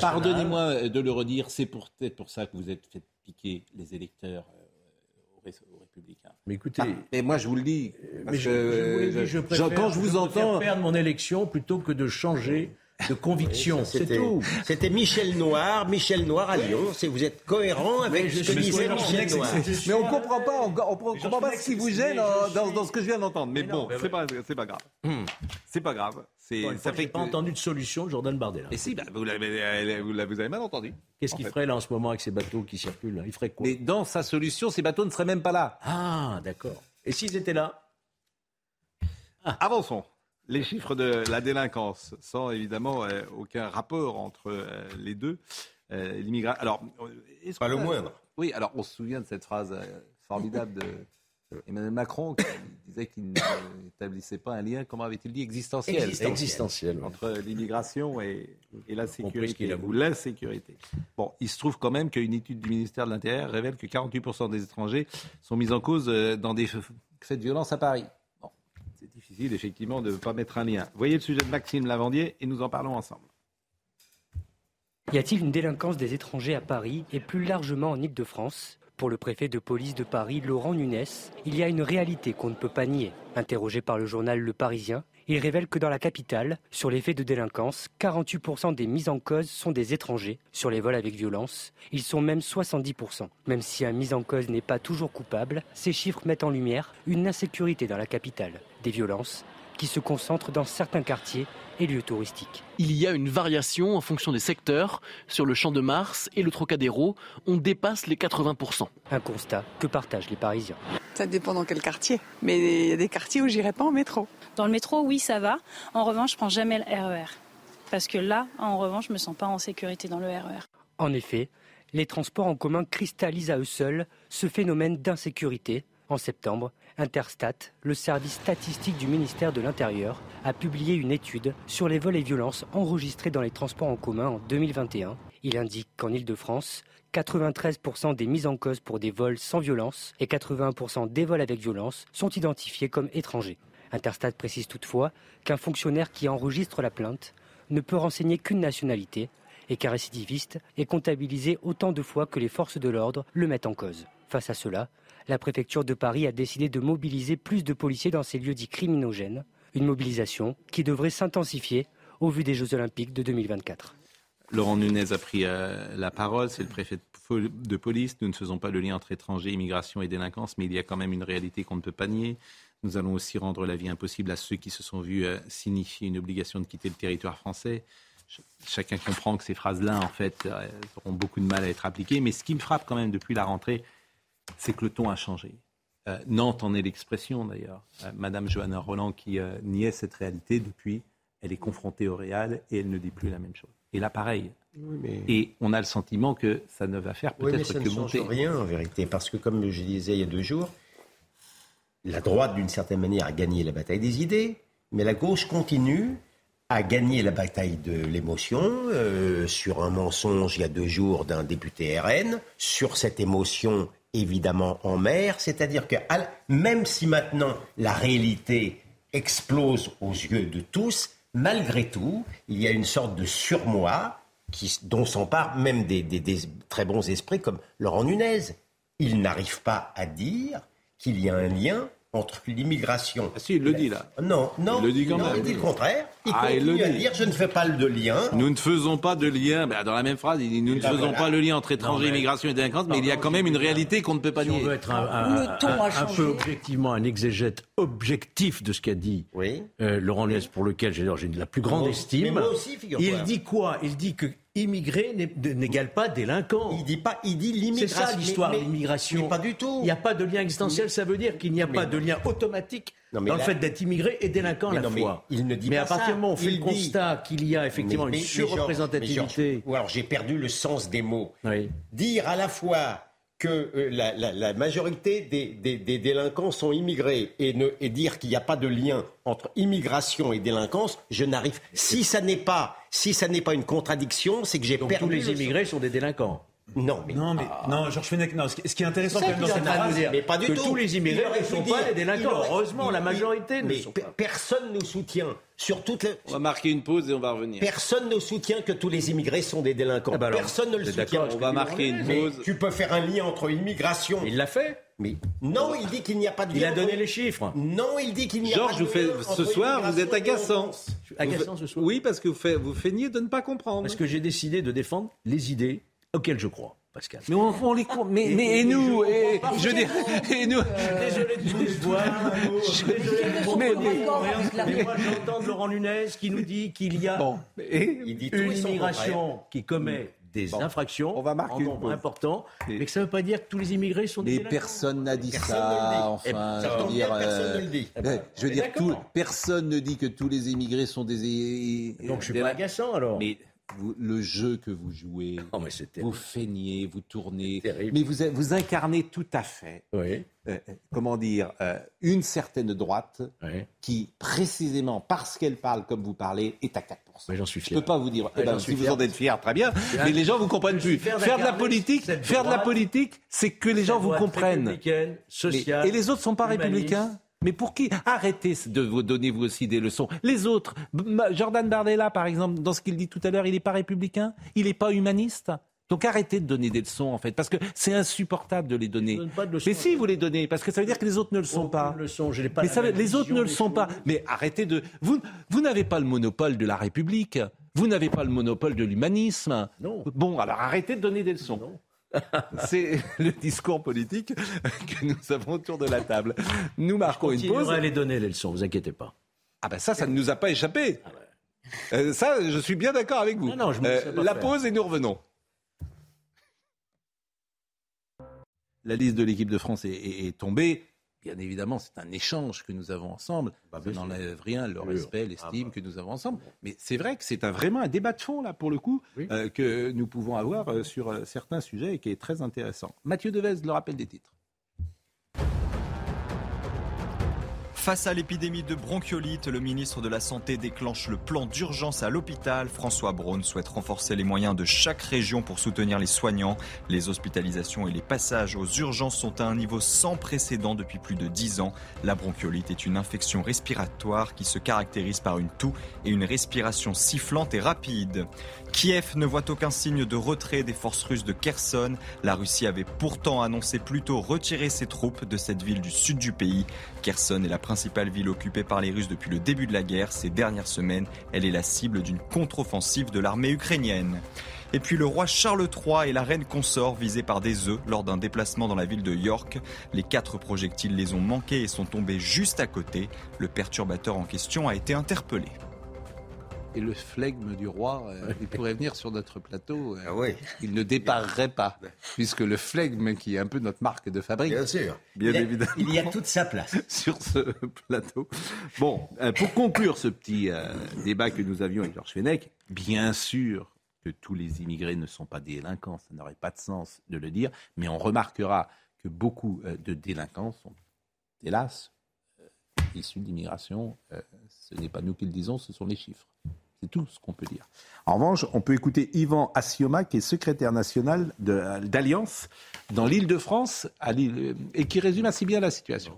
[SPEAKER 1] Pardonnez-moi de le redire. C'est peut-être pour ça que vous êtes fait piquer les électeurs
[SPEAKER 6] mais écoutez,
[SPEAKER 1] et ah, moi je vous le dis,
[SPEAKER 6] mais je, je, préfère, quand je vous entends perdre mon élection plutôt que de changer de conviction, c'est tout.
[SPEAKER 5] C'était Michel Noir, Michel Noir à Lyon. Vous êtes cohérent avec ce que disait Michel Noir.
[SPEAKER 1] Mais on comprend pas, on, comprend pas ce qui vous gêne dans, ce que je viens d'entendre. Mais, bon, c'est pas, pas grave. Hmm. C'est pas grave.
[SPEAKER 6] ça fait pas entendu de solution, Jordan Bardella.
[SPEAKER 1] Et si, bah, vous l'avez vous avez mal entendu.
[SPEAKER 6] Qu'est-ce qu'il ferait là en ce moment avec ces bateaux qui circulent? Il ferait quoi?
[SPEAKER 1] Mais dans sa solution, ces bateaux ne seraient même pas là.
[SPEAKER 6] Ah, d'accord. Et s'ils étaient là?
[SPEAKER 1] Avançons les chiffres de la délinquance, sans évidemment euh, aucun rapport entre euh, les deux. Euh, l'immigration.
[SPEAKER 5] Alors, pas le moindre.
[SPEAKER 1] Oui, alors on se souvient de cette phrase formidable de Emmanuel Macron qui disait qu'il n'établissait pas un lien, comment avait-il dit, existentiel,
[SPEAKER 6] existentiel,
[SPEAKER 1] entre l'immigration et, la sécurité ou l'insécurité. Bon, il se trouve quand même qu'une étude du ministère de l'Intérieur révèle que 48% des étrangers sont mis en cause dans des faits de violence à Paris effectivement pas mettre un lien. Voyez le sujet de Maxime Lavandier et nous en parlons ensemble.
[SPEAKER 3] Y a-t-il une délinquance des étrangers à Paris et plus largement en Ile-de-France? Pour le préfet de police de Paris, Laurent Nunes, il y a une réalité qu'on ne peut pas nier. Interrogé par le journal Le Parisien, il révèle que dans la capitale, sur les faits de délinquance, 48% des mises en cause sont des étrangers. Sur les vols avec violence, ils sont même 70%. Même si un mis en cause n'est pas toujours coupable, ces chiffres mettent en lumière une insécurité dans la capitale, des violences qui se concentrent dans certains quartiers et lieux touristiques.
[SPEAKER 11] Il y a une variation en fonction des secteurs. Sur le Champ de Mars et le Trocadéro, on dépasse les 80%.
[SPEAKER 3] Un constat que partagent les Parisiens.
[SPEAKER 12] Ça dépend dans quel quartier. Mais il y a des quartiers où j'irai pas en métro.
[SPEAKER 13] Dans le métro, oui, ça va. En revanche, je prends jamais le RER. E Parce que là, en revanche, je me sens pas en sécurité dans le RER. E
[SPEAKER 3] en effet, les transports en commun cristallisent à eux seuls ce phénomène d'insécurité. En septembre, Interstat, le service statistique du ministère de l'Intérieur, a publié une étude sur les vols et violences enregistrés dans les transports en commun en 2021. Il indique qu'en Ile-de-France, 93% des mises en cause pour des vols sans violence et 81% des vols avec violence sont identifiés comme étrangers. Interstat précise toutefois qu'un fonctionnaire qui enregistre la plainte ne peut renseigner qu'une nationalité et qu'un récidiviste est comptabilisé autant de fois que les forces de l'ordre le mettent en cause. Face à cela, la préfecture de Paris a décidé de mobiliser plus de policiers dans ces lieux dits criminogènes, une mobilisation qui devrait s'intensifier au vu des Jeux olympiques de 2024.
[SPEAKER 1] Laurent Nunez a pris euh, la parole, c'est le préfet de police. Nous ne faisons pas le lien entre étrangers, immigration et délinquance, mais il y a quand même une réalité qu'on ne peut pas nier. Nous allons aussi rendre la vie impossible à ceux qui se sont vus euh, signifier une obligation de quitter le territoire français. chacun comprend que ces phrases-là, en fait, euh, auront beaucoup de mal à être appliquées. Mais ce qui me frappe quand même depuis la rentrée, c'est que le ton a changé. Nantes en est l'expression d'ailleurs. Madame Johanna Roland qui niait cette réalité depuis, elle est confrontée au réel et elle ne dit plus la même chose. Et là, pareil. Et on a le sentiment que ça ne va faire peut-être
[SPEAKER 5] oui,
[SPEAKER 1] que
[SPEAKER 5] ne
[SPEAKER 1] monter.
[SPEAKER 5] rien en vérité, parce que comme je disais il y a deux jours, la droite, d'une certaine manière, a gagné la bataille des idées, mais la gauche continue à gagner la bataille de l'émotion euh, sur un mensonge il y a deux jours d'un député RN, sur cette émotion évidemment en mer, c'est-à-dire que même si maintenant la réalité explose aux yeux de tous, malgré tout, il y a une sorte de surmoi qui, dont s'emparent même des, des, très bons esprits comme Laurent Nunez. Il n'arrive pas à dire qu'il y a un lien entre l'immigration.
[SPEAKER 1] Ah si, il le dit là.
[SPEAKER 5] Non, non.
[SPEAKER 1] Il le dit quand même.
[SPEAKER 5] Il dit le contraire. Il
[SPEAKER 1] ah,
[SPEAKER 5] continue
[SPEAKER 1] il le
[SPEAKER 5] à
[SPEAKER 1] dit.
[SPEAKER 5] dire je ne fais pas de lien.
[SPEAKER 1] Nous ne faisons pas de lien. Ben, dans la même phrase, il dit nous ne faisons
[SPEAKER 5] voilà.
[SPEAKER 1] pas le lien entre étrangers,
[SPEAKER 6] mais-
[SPEAKER 1] immigration et délinquance, mais il y a quand même une réalité qu'on ne peut pas
[SPEAKER 6] Si on
[SPEAKER 1] nier.
[SPEAKER 6] veut être un, un-
[SPEAKER 7] Le ton
[SPEAKER 6] un-
[SPEAKER 7] a
[SPEAKER 6] un
[SPEAKER 7] changé.
[SPEAKER 6] peu objectivement un exégète objectif de ce qu'a dit
[SPEAKER 5] Oui.
[SPEAKER 6] euh, Laurent Nunez, pour lequel j'ai la plus grande estime.
[SPEAKER 5] mais moi aussi, figure-toi.
[SPEAKER 6] Il dit quoi? Il dit que immigré n'égale pas délinquant.
[SPEAKER 5] Il dit pas, il dit
[SPEAKER 6] C'est
[SPEAKER 5] l'immigration.
[SPEAKER 6] ça l'histoire de l'immigration.
[SPEAKER 5] pas du tout.
[SPEAKER 6] Il n'y a pas de lien existentiel, ça veut dire qu'il n'y a
[SPEAKER 5] Mais-
[SPEAKER 6] pas de lien automatique
[SPEAKER 5] Non,
[SPEAKER 6] dans
[SPEAKER 5] là-
[SPEAKER 6] le fait d'être immigré et délinquant à la
[SPEAKER 5] mais
[SPEAKER 6] fois.
[SPEAKER 5] il ne dit
[SPEAKER 6] mais
[SPEAKER 5] pas
[SPEAKER 6] à partir du moment où on fait le
[SPEAKER 5] dit-
[SPEAKER 6] constat qu'il y a effectivement
[SPEAKER 5] Mais-
[SPEAKER 6] une surreprésentativité.
[SPEAKER 5] ou alors j'ai perdu le sens des mots.
[SPEAKER 6] Oui.
[SPEAKER 5] Dire à la fois que euh, la, la- la majorité des, des- des délinquants sont immigrés et, ne, et dire qu'il n'y a pas de lien entre immigration et délinquance, je n'arrive. Si ça n'est pas, si ça n'est pas une contradiction, c'est que j'ai perdu
[SPEAKER 6] tous les
[SPEAKER 5] le
[SPEAKER 6] immigrés sont des délinquants.
[SPEAKER 5] Non, mais
[SPEAKER 14] Non, mais non, Georges Fenech, non. Ce qui ce qui est intéressant
[SPEAKER 5] C'est
[SPEAKER 14] quand même dans
[SPEAKER 5] est
[SPEAKER 14] cette phrase,
[SPEAKER 5] nous dire. Mais pas du
[SPEAKER 6] que
[SPEAKER 5] tout.
[SPEAKER 6] tous les immigrés
[SPEAKER 5] Il
[SPEAKER 6] ne sont pas des délinquants.
[SPEAKER 5] il aurait-
[SPEAKER 6] Heureusement, la
[SPEAKER 5] il-
[SPEAKER 6] majorité ne
[SPEAKER 5] mais
[SPEAKER 6] sont pas.
[SPEAKER 5] Personne ne soutient sur toutes les.
[SPEAKER 1] On va marquer une pause et on va revenir.
[SPEAKER 5] Personne ne soutient que tous les immigrés sont des délinquants.
[SPEAKER 6] Ah bah alors,
[SPEAKER 5] Personne ne le soutient.
[SPEAKER 6] d'accord,
[SPEAKER 1] On va marquer une
[SPEAKER 5] Mais
[SPEAKER 1] pause.
[SPEAKER 5] tu peux faire un lien entre immigration.
[SPEAKER 6] Il l'a fait.
[SPEAKER 5] Mais non, il dit qu'il n'y a pas de
[SPEAKER 6] Il a donné
[SPEAKER 5] entre-
[SPEAKER 6] les chiffres.
[SPEAKER 5] Non, il dit qu'il n'y a
[SPEAKER 1] Georges,
[SPEAKER 5] pas de
[SPEAKER 1] vous faites,
[SPEAKER 5] lien
[SPEAKER 1] ce
[SPEAKER 5] entre
[SPEAKER 1] soir, vous êtes agaçant.
[SPEAKER 6] Agaçant ce soir.
[SPEAKER 1] Oui, parce que vous, faites- vous feignez de ne pas comprendre.
[SPEAKER 6] Parce que j'ai décidé de défendre les idées auxquelles je crois, Pascal.
[SPEAKER 1] Mais on, on les com- mais, mais et nous et, je dis et nous
[SPEAKER 6] Désolé de vous
[SPEAKER 1] Mais
[SPEAKER 6] moi, j'entends Laurent Nunez qui nous dit qu'il y a
[SPEAKER 1] bon et
[SPEAKER 5] Il dit tout
[SPEAKER 6] une
[SPEAKER 5] et
[SPEAKER 6] immigration qui commet des
[SPEAKER 1] Bon.
[SPEAKER 6] infractions
[SPEAKER 1] On va marquer
[SPEAKER 6] en nombre important,
[SPEAKER 1] Et-
[SPEAKER 6] mais que ça ne veut pas dire que tous les immigrés sont des
[SPEAKER 1] personne n'a dit
[SPEAKER 5] Personne
[SPEAKER 1] ça enfin
[SPEAKER 5] ben, ça
[SPEAKER 1] je veux dire
[SPEAKER 5] personne ne le dit.
[SPEAKER 1] eh, je veux dire tout, personne ne dit que tous les immigrés sont des
[SPEAKER 6] Donc je suis
[SPEAKER 1] des-
[SPEAKER 6] pas agaçant alors.
[SPEAKER 1] mais vous- le jeu que vous jouez
[SPEAKER 6] Oh,
[SPEAKER 1] vous feignez vous tournez mais vous vous incarnez tout à fait
[SPEAKER 6] Oui,
[SPEAKER 1] euh, euh, comment dire, euh, une certaine droite
[SPEAKER 6] oui.
[SPEAKER 1] qui, précisément parce qu'elle parle comme vous parlez, est à 4%.
[SPEAKER 6] Mais j'en suis
[SPEAKER 1] Je
[SPEAKER 6] fier.
[SPEAKER 1] peux pas vous dire, eh ben, si vous
[SPEAKER 6] fier.
[SPEAKER 1] en êtes fier, très bien, mais les gens vous comprennent plus.
[SPEAKER 6] fier
[SPEAKER 1] Faire de la politique, faire de la politique, c'est que les gens vous comprennent. Mais- et les autres sont pas
[SPEAKER 6] humaniste.
[SPEAKER 1] républicains? Mais pour qui Arrêtez de vous donner vous aussi des leçons. Les autres, Jordan Bardella, par exemple, dans ce qu'il dit tout à l'heure, il n'est pas républicain, il n'est pas humaniste? Donc arrêtez de donner des leçons, en fait, parce que c'est insupportable de les donner.
[SPEAKER 6] Je donne pas de leçons.
[SPEAKER 1] Mais si vous les donnez, parce que ça veut dire que les autres ne le sont pas.
[SPEAKER 6] Aucune leçon, je n'ai pas
[SPEAKER 1] Mais
[SPEAKER 6] la
[SPEAKER 1] ça, veut-
[SPEAKER 6] même
[SPEAKER 1] les autres ne le sont pas. Mais arrêtez de. Vous, vous n'avez pas le monopole de la République. Vous n'avez pas le monopole de l'humanisme.
[SPEAKER 6] Non.
[SPEAKER 1] Bon, alors arrêtez de donner des leçons.
[SPEAKER 6] Non.
[SPEAKER 1] C'est le discours politique que nous avons autour de la table. Nous marquons une pause.
[SPEAKER 6] À les donner les leçons, vous inquiétez pas.
[SPEAKER 1] Ah ben ça, ça ne nous a pas échappé. Euh, ça, je suis bien d'accord avec vous.
[SPEAKER 6] Non, non, je me
[SPEAKER 1] Euh, la
[SPEAKER 6] faire.
[SPEAKER 1] pause et nous revenons. La liste de l'équipe de France est, est- est tombée. Bien évidemment, c'est un échange que nous avons ensemble.
[SPEAKER 6] Bah,
[SPEAKER 1] Ça n'enlève rien, le respect,
[SPEAKER 6] Ah,
[SPEAKER 1] l'estime
[SPEAKER 6] bah.
[SPEAKER 1] que nous avons ensemble. Mais c'est vrai que c'est un, vraiment un débat de fond, là, pour le coup,
[SPEAKER 6] Oui.
[SPEAKER 1] euh, que nous pouvons avoir euh, sur euh, certains sujets et qui est très intéressant. Mathieu Devez, le rappel des titres.
[SPEAKER 15] Face à l'épidémie de bronchiolite, le ministre de la Santé déclenche le plan d'urgence à l'hôpital. François Braun souhaite renforcer les moyens de chaque région pour soutenir les soignants. Les hospitalisations et les passages aux urgences sont à un niveau sans précédent depuis plus de 10 ans. La bronchiolite est une infection respiratoire qui se caractérise par une toux et une respiration sifflante et rapide. Kiev ne voit aucun signe de retrait des forces russes de Kherson. La Russie avait pourtant annoncé plutôt retirer ses troupes de cette ville du sud du pays. Kherson est la principale ville occupée par les Russes depuis le début de la guerre. Ces dernières semaines, elle est la cible d'une contre-offensive de l'armée ukrainienne. Et puis le roi Charles III et la reine consort visés par des œufs lors d'un déplacement dans la ville de York. Les quatre projectiles les ont manqués et sont tombés juste à côté. Le perturbateur en question a été interpellé.
[SPEAKER 1] Et le flegme du roi, euh, il pourrait venir sur notre plateau. Euh, ah oui. Il ne déparerait pas, puisque le flegme, qui est un peu notre marque de fabrique.
[SPEAKER 5] Bien sûr.
[SPEAKER 1] Bien évidemment.
[SPEAKER 5] Il y a toute sa place.
[SPEAKER 1] sur ce plateau. Bon, euh, pour conclure ce petit débat que nous avions avec Georges Fenech, bien sûr que tous les immigrés ne sont pas délinquants, ça n'aurait pas de sens de le dire, mais on remarquera que beaucoup de délinquants sont, hélas, issus d'immigration. ce n'est pas nous qui le disons, ce sont les chiffres. C'est tout ce qu'on peut dire. En revanche, on peut écouter Yvan Assioma, qui est secrétaire national d'Alliance dans l'île de France, et qui résume assez bien la situation.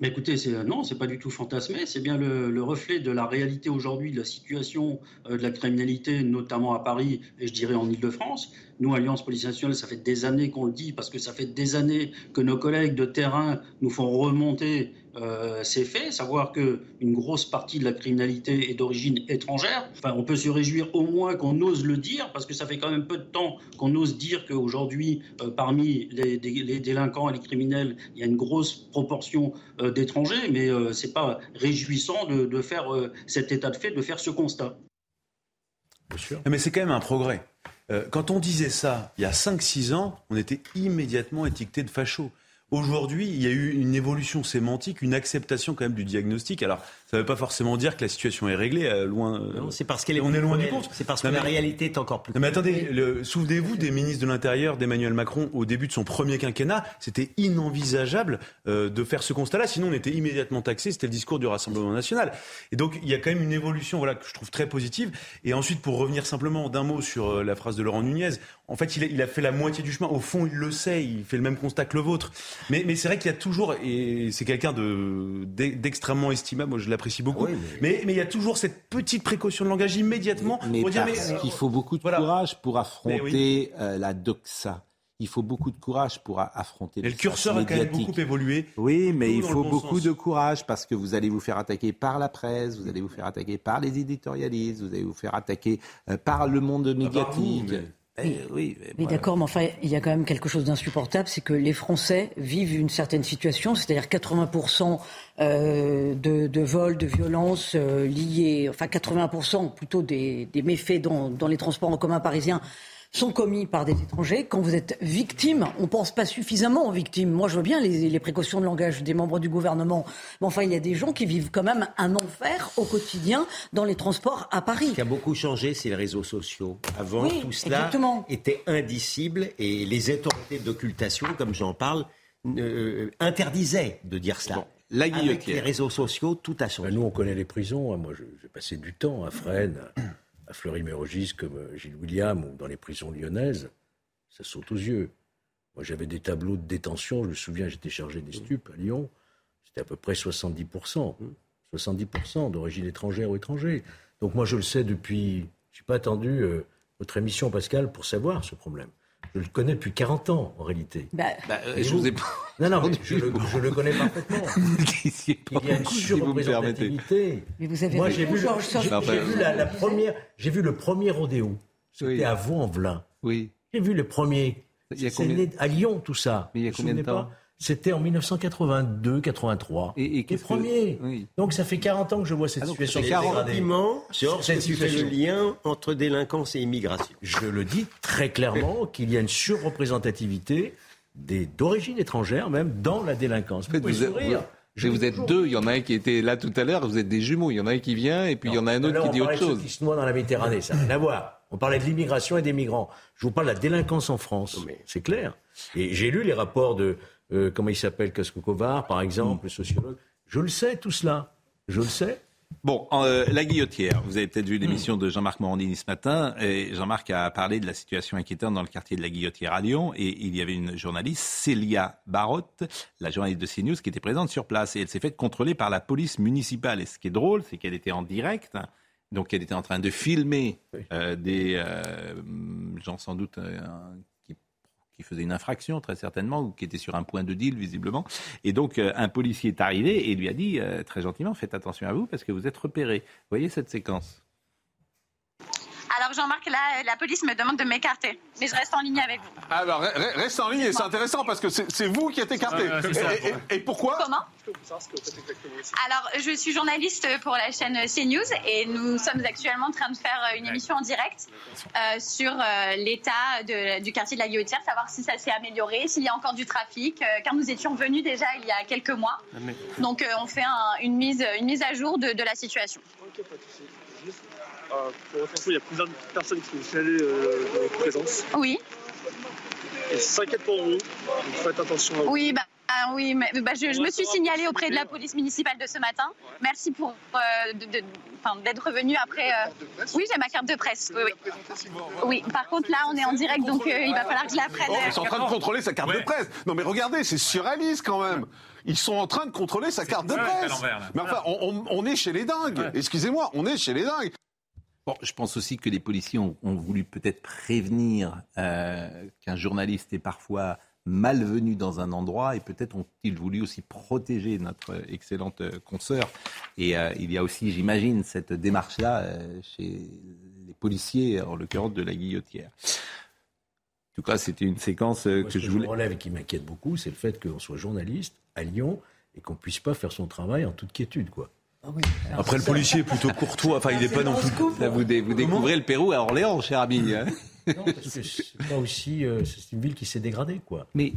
[SPEAKER 16] Mais écoutez, c'est, non, c'est pas du tout fantasmé, c'est bien le, reflet de la réalité aujourd'hui de la situation euh, de la criminalité, notamment à Paris et je dirais en Ile-de-France. Nous, Alliance Police Nationale, ça fait des années qu'on le dit, parce que ça fait des années que nos collègues de terrain nous font remonter euh, ces faits, savoir qu'une grosse partie de la criminalité est d'origine étrangère. Enfin, on peut se réjouir au moins qu'on ose le dire, parce que ça fait quand même peu de temps qu'on ose dire qu'aujourd'hui, euh, parmi les, délinquants et les criminels, il y a une grosse proportion euh, d'étrangers, mais ce n'est pas réjouissant de, de faire cet état de fait, de faire ce constat.
[SPEAKER 9] Bien sûr. Mais c'est quand même un progrès. quand on disait ça il y a 5-6 ans, on était immédiatement étiqueté de facho. Aujourd'hui, il y a eu une évolution sémantique, une acceptation quand même du diagnostic. Alors, ça ne veut pas forcément dire que la situation est réglée. Euh, loin,
[SPEAKER 5] non, c'est parce qu'elle est. On est loin du compte. C'est parce que la réalité est encore plus.
[SPEAKER 9] Non, mais attendez, souvenez-vous des ministres de l'Intérieur d'Emmanuel Macron au début de son premier quinquennat. C'était inenvisageable euh, de faire ce constat-là. Sinon, on était immédiatement taxé. C'était le discours du Rassemblement national. Et donc, il y a quand même une évolution, voilà, que je trouve très positive. Et ensuite, pour revenir simplement d'un mot sur euh, la phrase de Laurent Nunez, en fait, il a, il a, fait la moitié du chemin. Au fond, il le sait. Il fait le même constat que le vôtre. Mais, mais c'est vrai qu'il y a toujours, et c'est quelqu'un de d'extrêmement estimable. Moi, je l'apprécie beaucoup. mais... mais... il y a toujours cette petite précaution de langage immédiatement.
[SPEAKER 1] Mais, mais parce qu'il faut beaucoup de courage pour affronter euh, la doxa. Il faut beaucoup de courage pour affronter.
[SPEAKER 9] Et le curseur a quand même beaucoup évolué.
[SPEAKER 1] Oui, mais il faut beaucoup de courage parce que vous allez vous faire attaquer par la presse, vous allez vous faire attaquer par les éditorialistes, vous allez vous faire attaquer euh, par le monde médiatique.
[SPEAKER 7] Eh oui, mais, d'accord, mais enfin, il y a quand même quelque chose d'insupportable, c'est que les Français vivent une certaine situation, c'est-à-dire 80% euh, de, de vols, de violences euh, liées, enfin 80% plutôt des, des méfaits dans, dans les transports en commun parisiens sont commis par des étrangers. Quand vous êtes victime, on ne pense pas suffisamment aux victimes. Moi, je vois bien les, précautions de langage des membres du gouvernement. Mais enfin, il y a des gens qui vivent quand même un enfer au quotidien dans les transports à Paris. Ce
[SPEAKER 5] qui a beaucoup changé, c'est les réseaux sociaux. Avant, tout cela était indicible et les autorités d'occultation, comme j'en parle, euh, interdisaient de dire cela. la Avec les réseaux sociaux, tout a changé.
[SPEAKER 6] nous, on connaît les prisons. Moi, j'ai passé du temps à Fresnes à Fleury-Mérogis comme euh, Gilles William ou dans les prisons lyonnaises, ça saute aux yeux. Moi, j'avais des tableaux de détention, je me souviens, j'étais chargé des stupes à Lyon, c'était à peu près 70%. 70% d'origine étrangère ou étranger. Donc moi, je le sais depuis, je n'ai pas attendu euh, votre émission, Pascal, pour savoir ce problème. Je le connais depuis 40 ans, en réalité.
[SPEAKER 1] Bah, bah euh, je vous ai
[SPEAKER 6] Non, non, je le, connais parfaitement. Il y a une surreprésentativité.
[SPEAKER 7] Mais vous avez
[SPEAKER 6] Moi, j'ai vu, vu, la, première, j'ai vu le premier rodéo. C'était à Vaux-en-Velin.
[SPEAKER 1] Oui.
[SPEAKER 6] J'ai vu le premier.
[SPEAKER 1] Il y a combien...
[SPEAKER 6] à Lyon, tout ça.
[SPEAKER 1] Mais il y a combien de temps
[SPEAKER 6] c'était en 1982-83. Et, et les premiers. Donc ça fait 40 ans que je vois cette ah, situation.
[SPEAKER 5] C'est 40 Georges, tu fais le lien entre délinquance et immigration.
[SPEAKER 6] Je le dis très clairement qu'il y a une surreprésentativité d'origine étrangère même dans la délinquance.
[SPEAKER 1] Vous, vous, vous, vous êtes deux, il y en a un qui était là tout à l'heure, vous êtes des jumeaux, il y en a un qui vient et puis il y en a un autre qui dit autre chose.
[SPEAKER 6] qui se noient dans la Méditerranée, ça n'a rien à voir. On parlait de l'immigration et des migrants. Je vous parle de la délinquance en France, c'est clair. Et j'ai lu les rapports de euh, comment il s'appelle, Casco-Covard, par exemple, le sociologue. Je le sais, tout cela. Je le sais.
[SPEAKER 1] Bon, euh, la guillotière. Vous avez peut-être vu l'émission de Jean-Marc Morandini ce matin. Et Jean-Marc a parlé de la situation inquiétante dans le quartier de la Guillotière à Lyon. Et il y avait une journaliste, Célia Barotte, la journaliste de CNews, qui était présente sur place. Et elle s'est faite contrôler par la police municipale. Et ce qui est drôle, c'est qu'elle était en direct. Donc elle était en train de filmer euh, des gens sans doute qui faisait une infraction très certainement ou qui était sur un point de deal visiblement. Et donc euh, un policier est arrivé et lui a dit euh, très gentiment faites attention à vous parce que vous êtes repéré. Voyez cette séquence
[SPEAKER 17] Alors Jean-Marc, là, la police me demande de m'écarter, mais je reste en ligne avec vous.
[SPEAKER 18] Alors reste en ligne et c'est intéressant parce que c'est vous qui êtes écarté. et, pourquoi?
[SPEAKER 17] Comment? Alors je suis journaliste pour la chaîne CNews et nous sommes actuellement en train de faire une émission en direct euh, sur euh, l'état du quartier de la Guillotière, savoir si ça s'est amélioré, s'il y a encore du trafic, euh, car nous étions venus déjà il y a quelques mois. Ah, Donc on fait une, mise, une mise à jour de, de la situation.
[SPEAKER 19] Euh, pour votre info, il y a plusieurs personnes qui nous signalé euh, de votre présence.
[SPEAKER 17] Oui.
[SPEAKER 19] Et s'inquiètent pour vous. Donc faites attention à vous.
[SPEAKER 17] Oui, bah. Ah oui, mais, bah, je, me suis signalée auprès de la police municipale de ce matin. Merci pour euh, d'être revenu après. Euh... Oui, j'ai ma carte de presse. Oui, oui. oui, par contre là, on est en direct, donc euh, il va falloir que je la prenne.
[SPEAKER 18] Oh, ils sont en train de contrôler sa carte de presse. Non, mais regardez, c'est surréaliste quand même. Ils sont en train de contrôler sa carte de presse. Mais enfin, on, on, est chez les dingues. Excusez-moi, on est chez les dingues
[SPEAKER 1] je pense aussi que les policiers ont, voulu peut-être prévenir euh, qu'un journaliste est parfois malvenu dans un endroit et peut-être ont-ils voulu aussi protéger notre excellente consoeur. Et euh, il y a aussi, j'imagine, cette démarche-là euh, chez les policiers, en l'occurrence de la guillotière. En tout cas, c'était une séquence que je voulais.
[SPEAKER 6] Ce relève et qui m'inquiète beaucoup, c'est le fait qu'on soit journaliste à Lyon et qu'on puisse pas faire son travail en toute quiétude, quoi.
[SPEAKER 9] Ah Après, le policier est plutôt courtois. Enfin, il n'est pas non plus.
[SPEAKER 1] vous, découvrez le Pérou à Orléans, cher ami. Hein.
[SPEAKER 6] non, parce que c'est aussi. Euh, c'est une ville qui s'est dégradée, quoi.
[SPEAKER 1] Mais,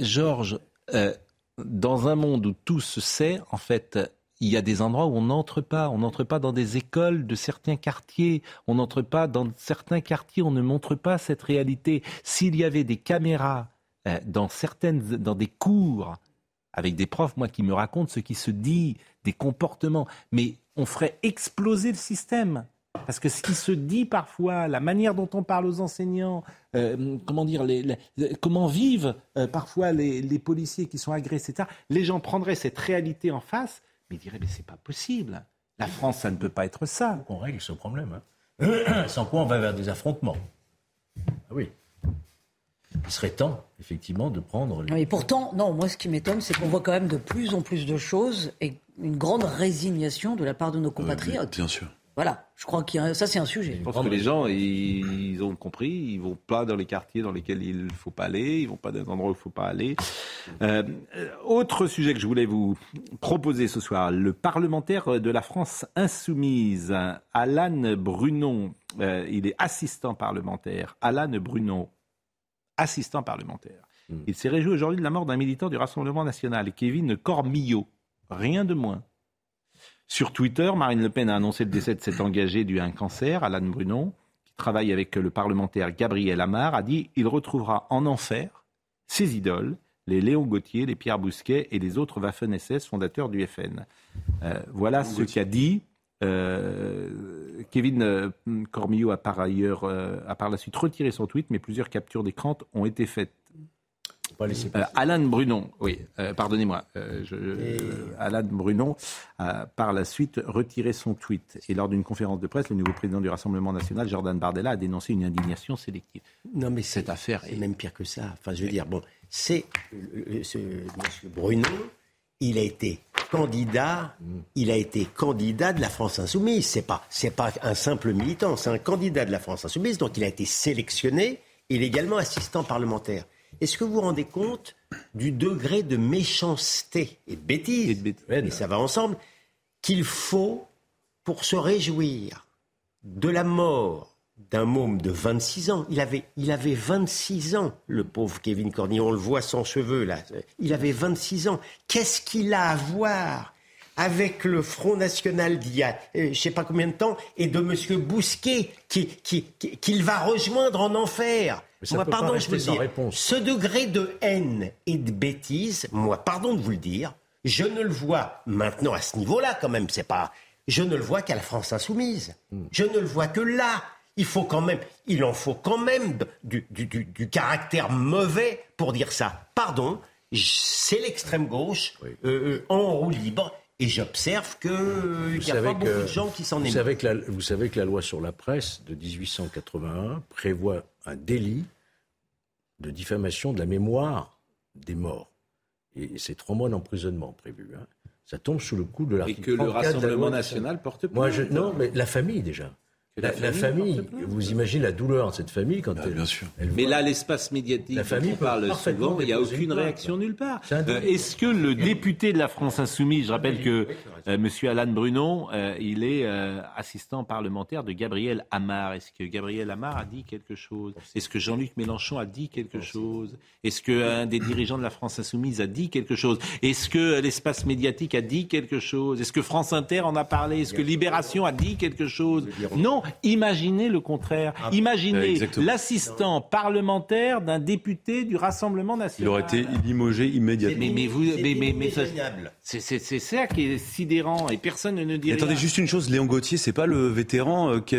[SPEAKER 1] Georges, euh, dans un monde où tout se sait, en fait, il y a des endroits où on n'entre pas. On n'entre pas dans des écoles de certains quartiers. On n'entre pas dans certains quartiers. On ne montre pas cette réalité. S'il y avait des caméras euh, dans certaines, dans des cours avec des profs, moi, qui me racontent ce qui se dit, des comportements, mais on ferait exploser le système. Parce que ce qui se dit parfois, la manière dont on parle aux enseignants, euh, comment dire, comment vivent euh, parfois les, policiers qui sont agressés, etc. Les gens prendraient cette réalité en face, mais diraient mais c'est pas possible. La France, ça ne peut pas être ça.
[SPEAKER 6] On règle ce problème. Hein. Sans quoi on va vers des affrontements. Ah oui il serait temps, effectivement, de prendre.
[SPEAKER 7] Et pourtant, non, moi, ce qui m'étonne, c'est qu'on voit quand même de plus en plus de choses et une grande résignation de la part de nos compatriotes.
[SPEAKER 9] bien sûr.
[SPEAKER 7] Voilà, je crois que ça c'est un sujet.
[SPEAKER 1] Je pense que les gens, ils, ont compris, ils vont pas dans les quartiers dans lesquels il ne faut pas aller, ils vont pas dans les endroits où il ne faut pas aller. Euh, autre sujet que je voulais vous proposer ce soir, le parlementaire de la France insoumise, Alan Brunon, euh, il est assistant parlementaire. Alan Brunon, assistant parlementaire. Hmm. Il s'est réjoui aujourd'hui de la mort d'un militant du Rassemblement national, Kevin Cormillot. Rien de moins. Sur Twitter, Marine Le Pen a annoncé le décès de cet engagé dû à un cancer, Alan Brunon, qui travaille avec le parlementaire Gabriel Amar, a dit il retrouvera en enfer ses idoles, les Léon Gauthier, les Pierre Bousquet et les autres Waffen-SS fondateurs du FN. Euh, voilà ce qu'a dit euh, Kevin euh, Cormillot a par ailleurs, euh, a par la suite retiré son tweet, mais plusieurs captures d'écran ont été faites. Alain Brunon, oui, pardonnez-moi. Alain Brunon a par la suite retiré son tweet. Et lors d'une conférence de presse, le nouveau président du Rassemblement national, Jordan Bardella, a dénoncé une indignation sélective.
[SPEAKER 5] Non, mais cette affaire est même pire que ça. Enfin, je veux dire, bon, c'est ce monsieur Brunon il a été candidat, il a été candidat de la France insoumise. C'est pas, c'est pas un simple militant, c'est un candidat de la France insoumise. Donc il a été sélectionné. Il est également assistant parlementaire. Est-ce que vous vous rendez compte du degré de méchanceté et de bêtise, et, ça va ensemble, qu'il faut pour se réjouir de la mort d'un môme de 26 ans. Il avait, il avait 26 ans, le pauvre Kevin Cornier. On le voit sans cheveux, là. Il avait 26 ans. Qu'est-ce qu'il a à voir avec le Front National d'il y a euh, je ne sais pas combien de temps et de M. Bousquet qu'il qui, qui, va rejoindre en enfer? Moi, pardon, je veux dire, ce degré de haine et de bêtise, moi, pardon de vous le dire, je ne le vois maintenant à ce niveau-là, quand même. C'est pas, je ne le vois qu'à la France insoumise. Hmm. Je ne le vois que là il faut quand même, il en faut quand même du, caractère mauvais pour dire ça. Pardon, c'est l'extrême gauche euh, euh, en roue libre. Et j'observe qu'il n'y a pas beaucoup de gens qui s'en
[SPEAKER 6] émettent. Vous savez que la loi sur la presse de 1881 prévoit un délit de diffamation de la mémoire des morts. Et c'est trois mois d'emprisonnement prévu. Hein. Ça tombe sous le coup de l'article.
[SPEAKER 1] Et que le Rassemblement national porte
[SPEAKER 6] Moi, je, non, mais la famille déjà. La, famille, vous imaginez la douleur de cette famille quand
[SPEAKER 9] bah,
[SPEAKER 6] elle,
[SPEAKER 9] bien sûr.
[SPEAKER 1] Mais là, l'espace médiatique,
[SPEAKER 6] La famille
[SPEAKER 1] on parle souvent, il n'y a aucune réaction nulle part. Euh, Est-ce que le député de la France Insoumise, je rappelle que euh, Monsieur Alain Brunon, euh, il est euh, assistant parlementaire de Gabriel Amar. Est-ce que Gabriel Amar a dit quelque chose? Est-ce que Jean-Luc Mélenchon a dit quelque chose? Est-ce qu'un des dirigeants de la France Insoumise a dit quelque chose? Est-ce que l'espace médiatique a dit quelque chose? Est-ce que France Inter en a parlé? Est-ce que Libération a dit quelque chose? Non, imaginez le contraire.
[SPEAKER 9] Ah,
[SPEAKER 1] Imaginez l'assistant parlementaire d'un député du Rassemblement national.
[SPEAKER 9] Il aurait été limogé immédiatement.
[SPEAKER 1] Mais, mais vous, mais, mais, mais c'est ça qui est sidérant et personne ne dit.
[SPEAKER 9] Attendez, juste une chose, Léon Gauthier, c'est pas le vétéran euh, qui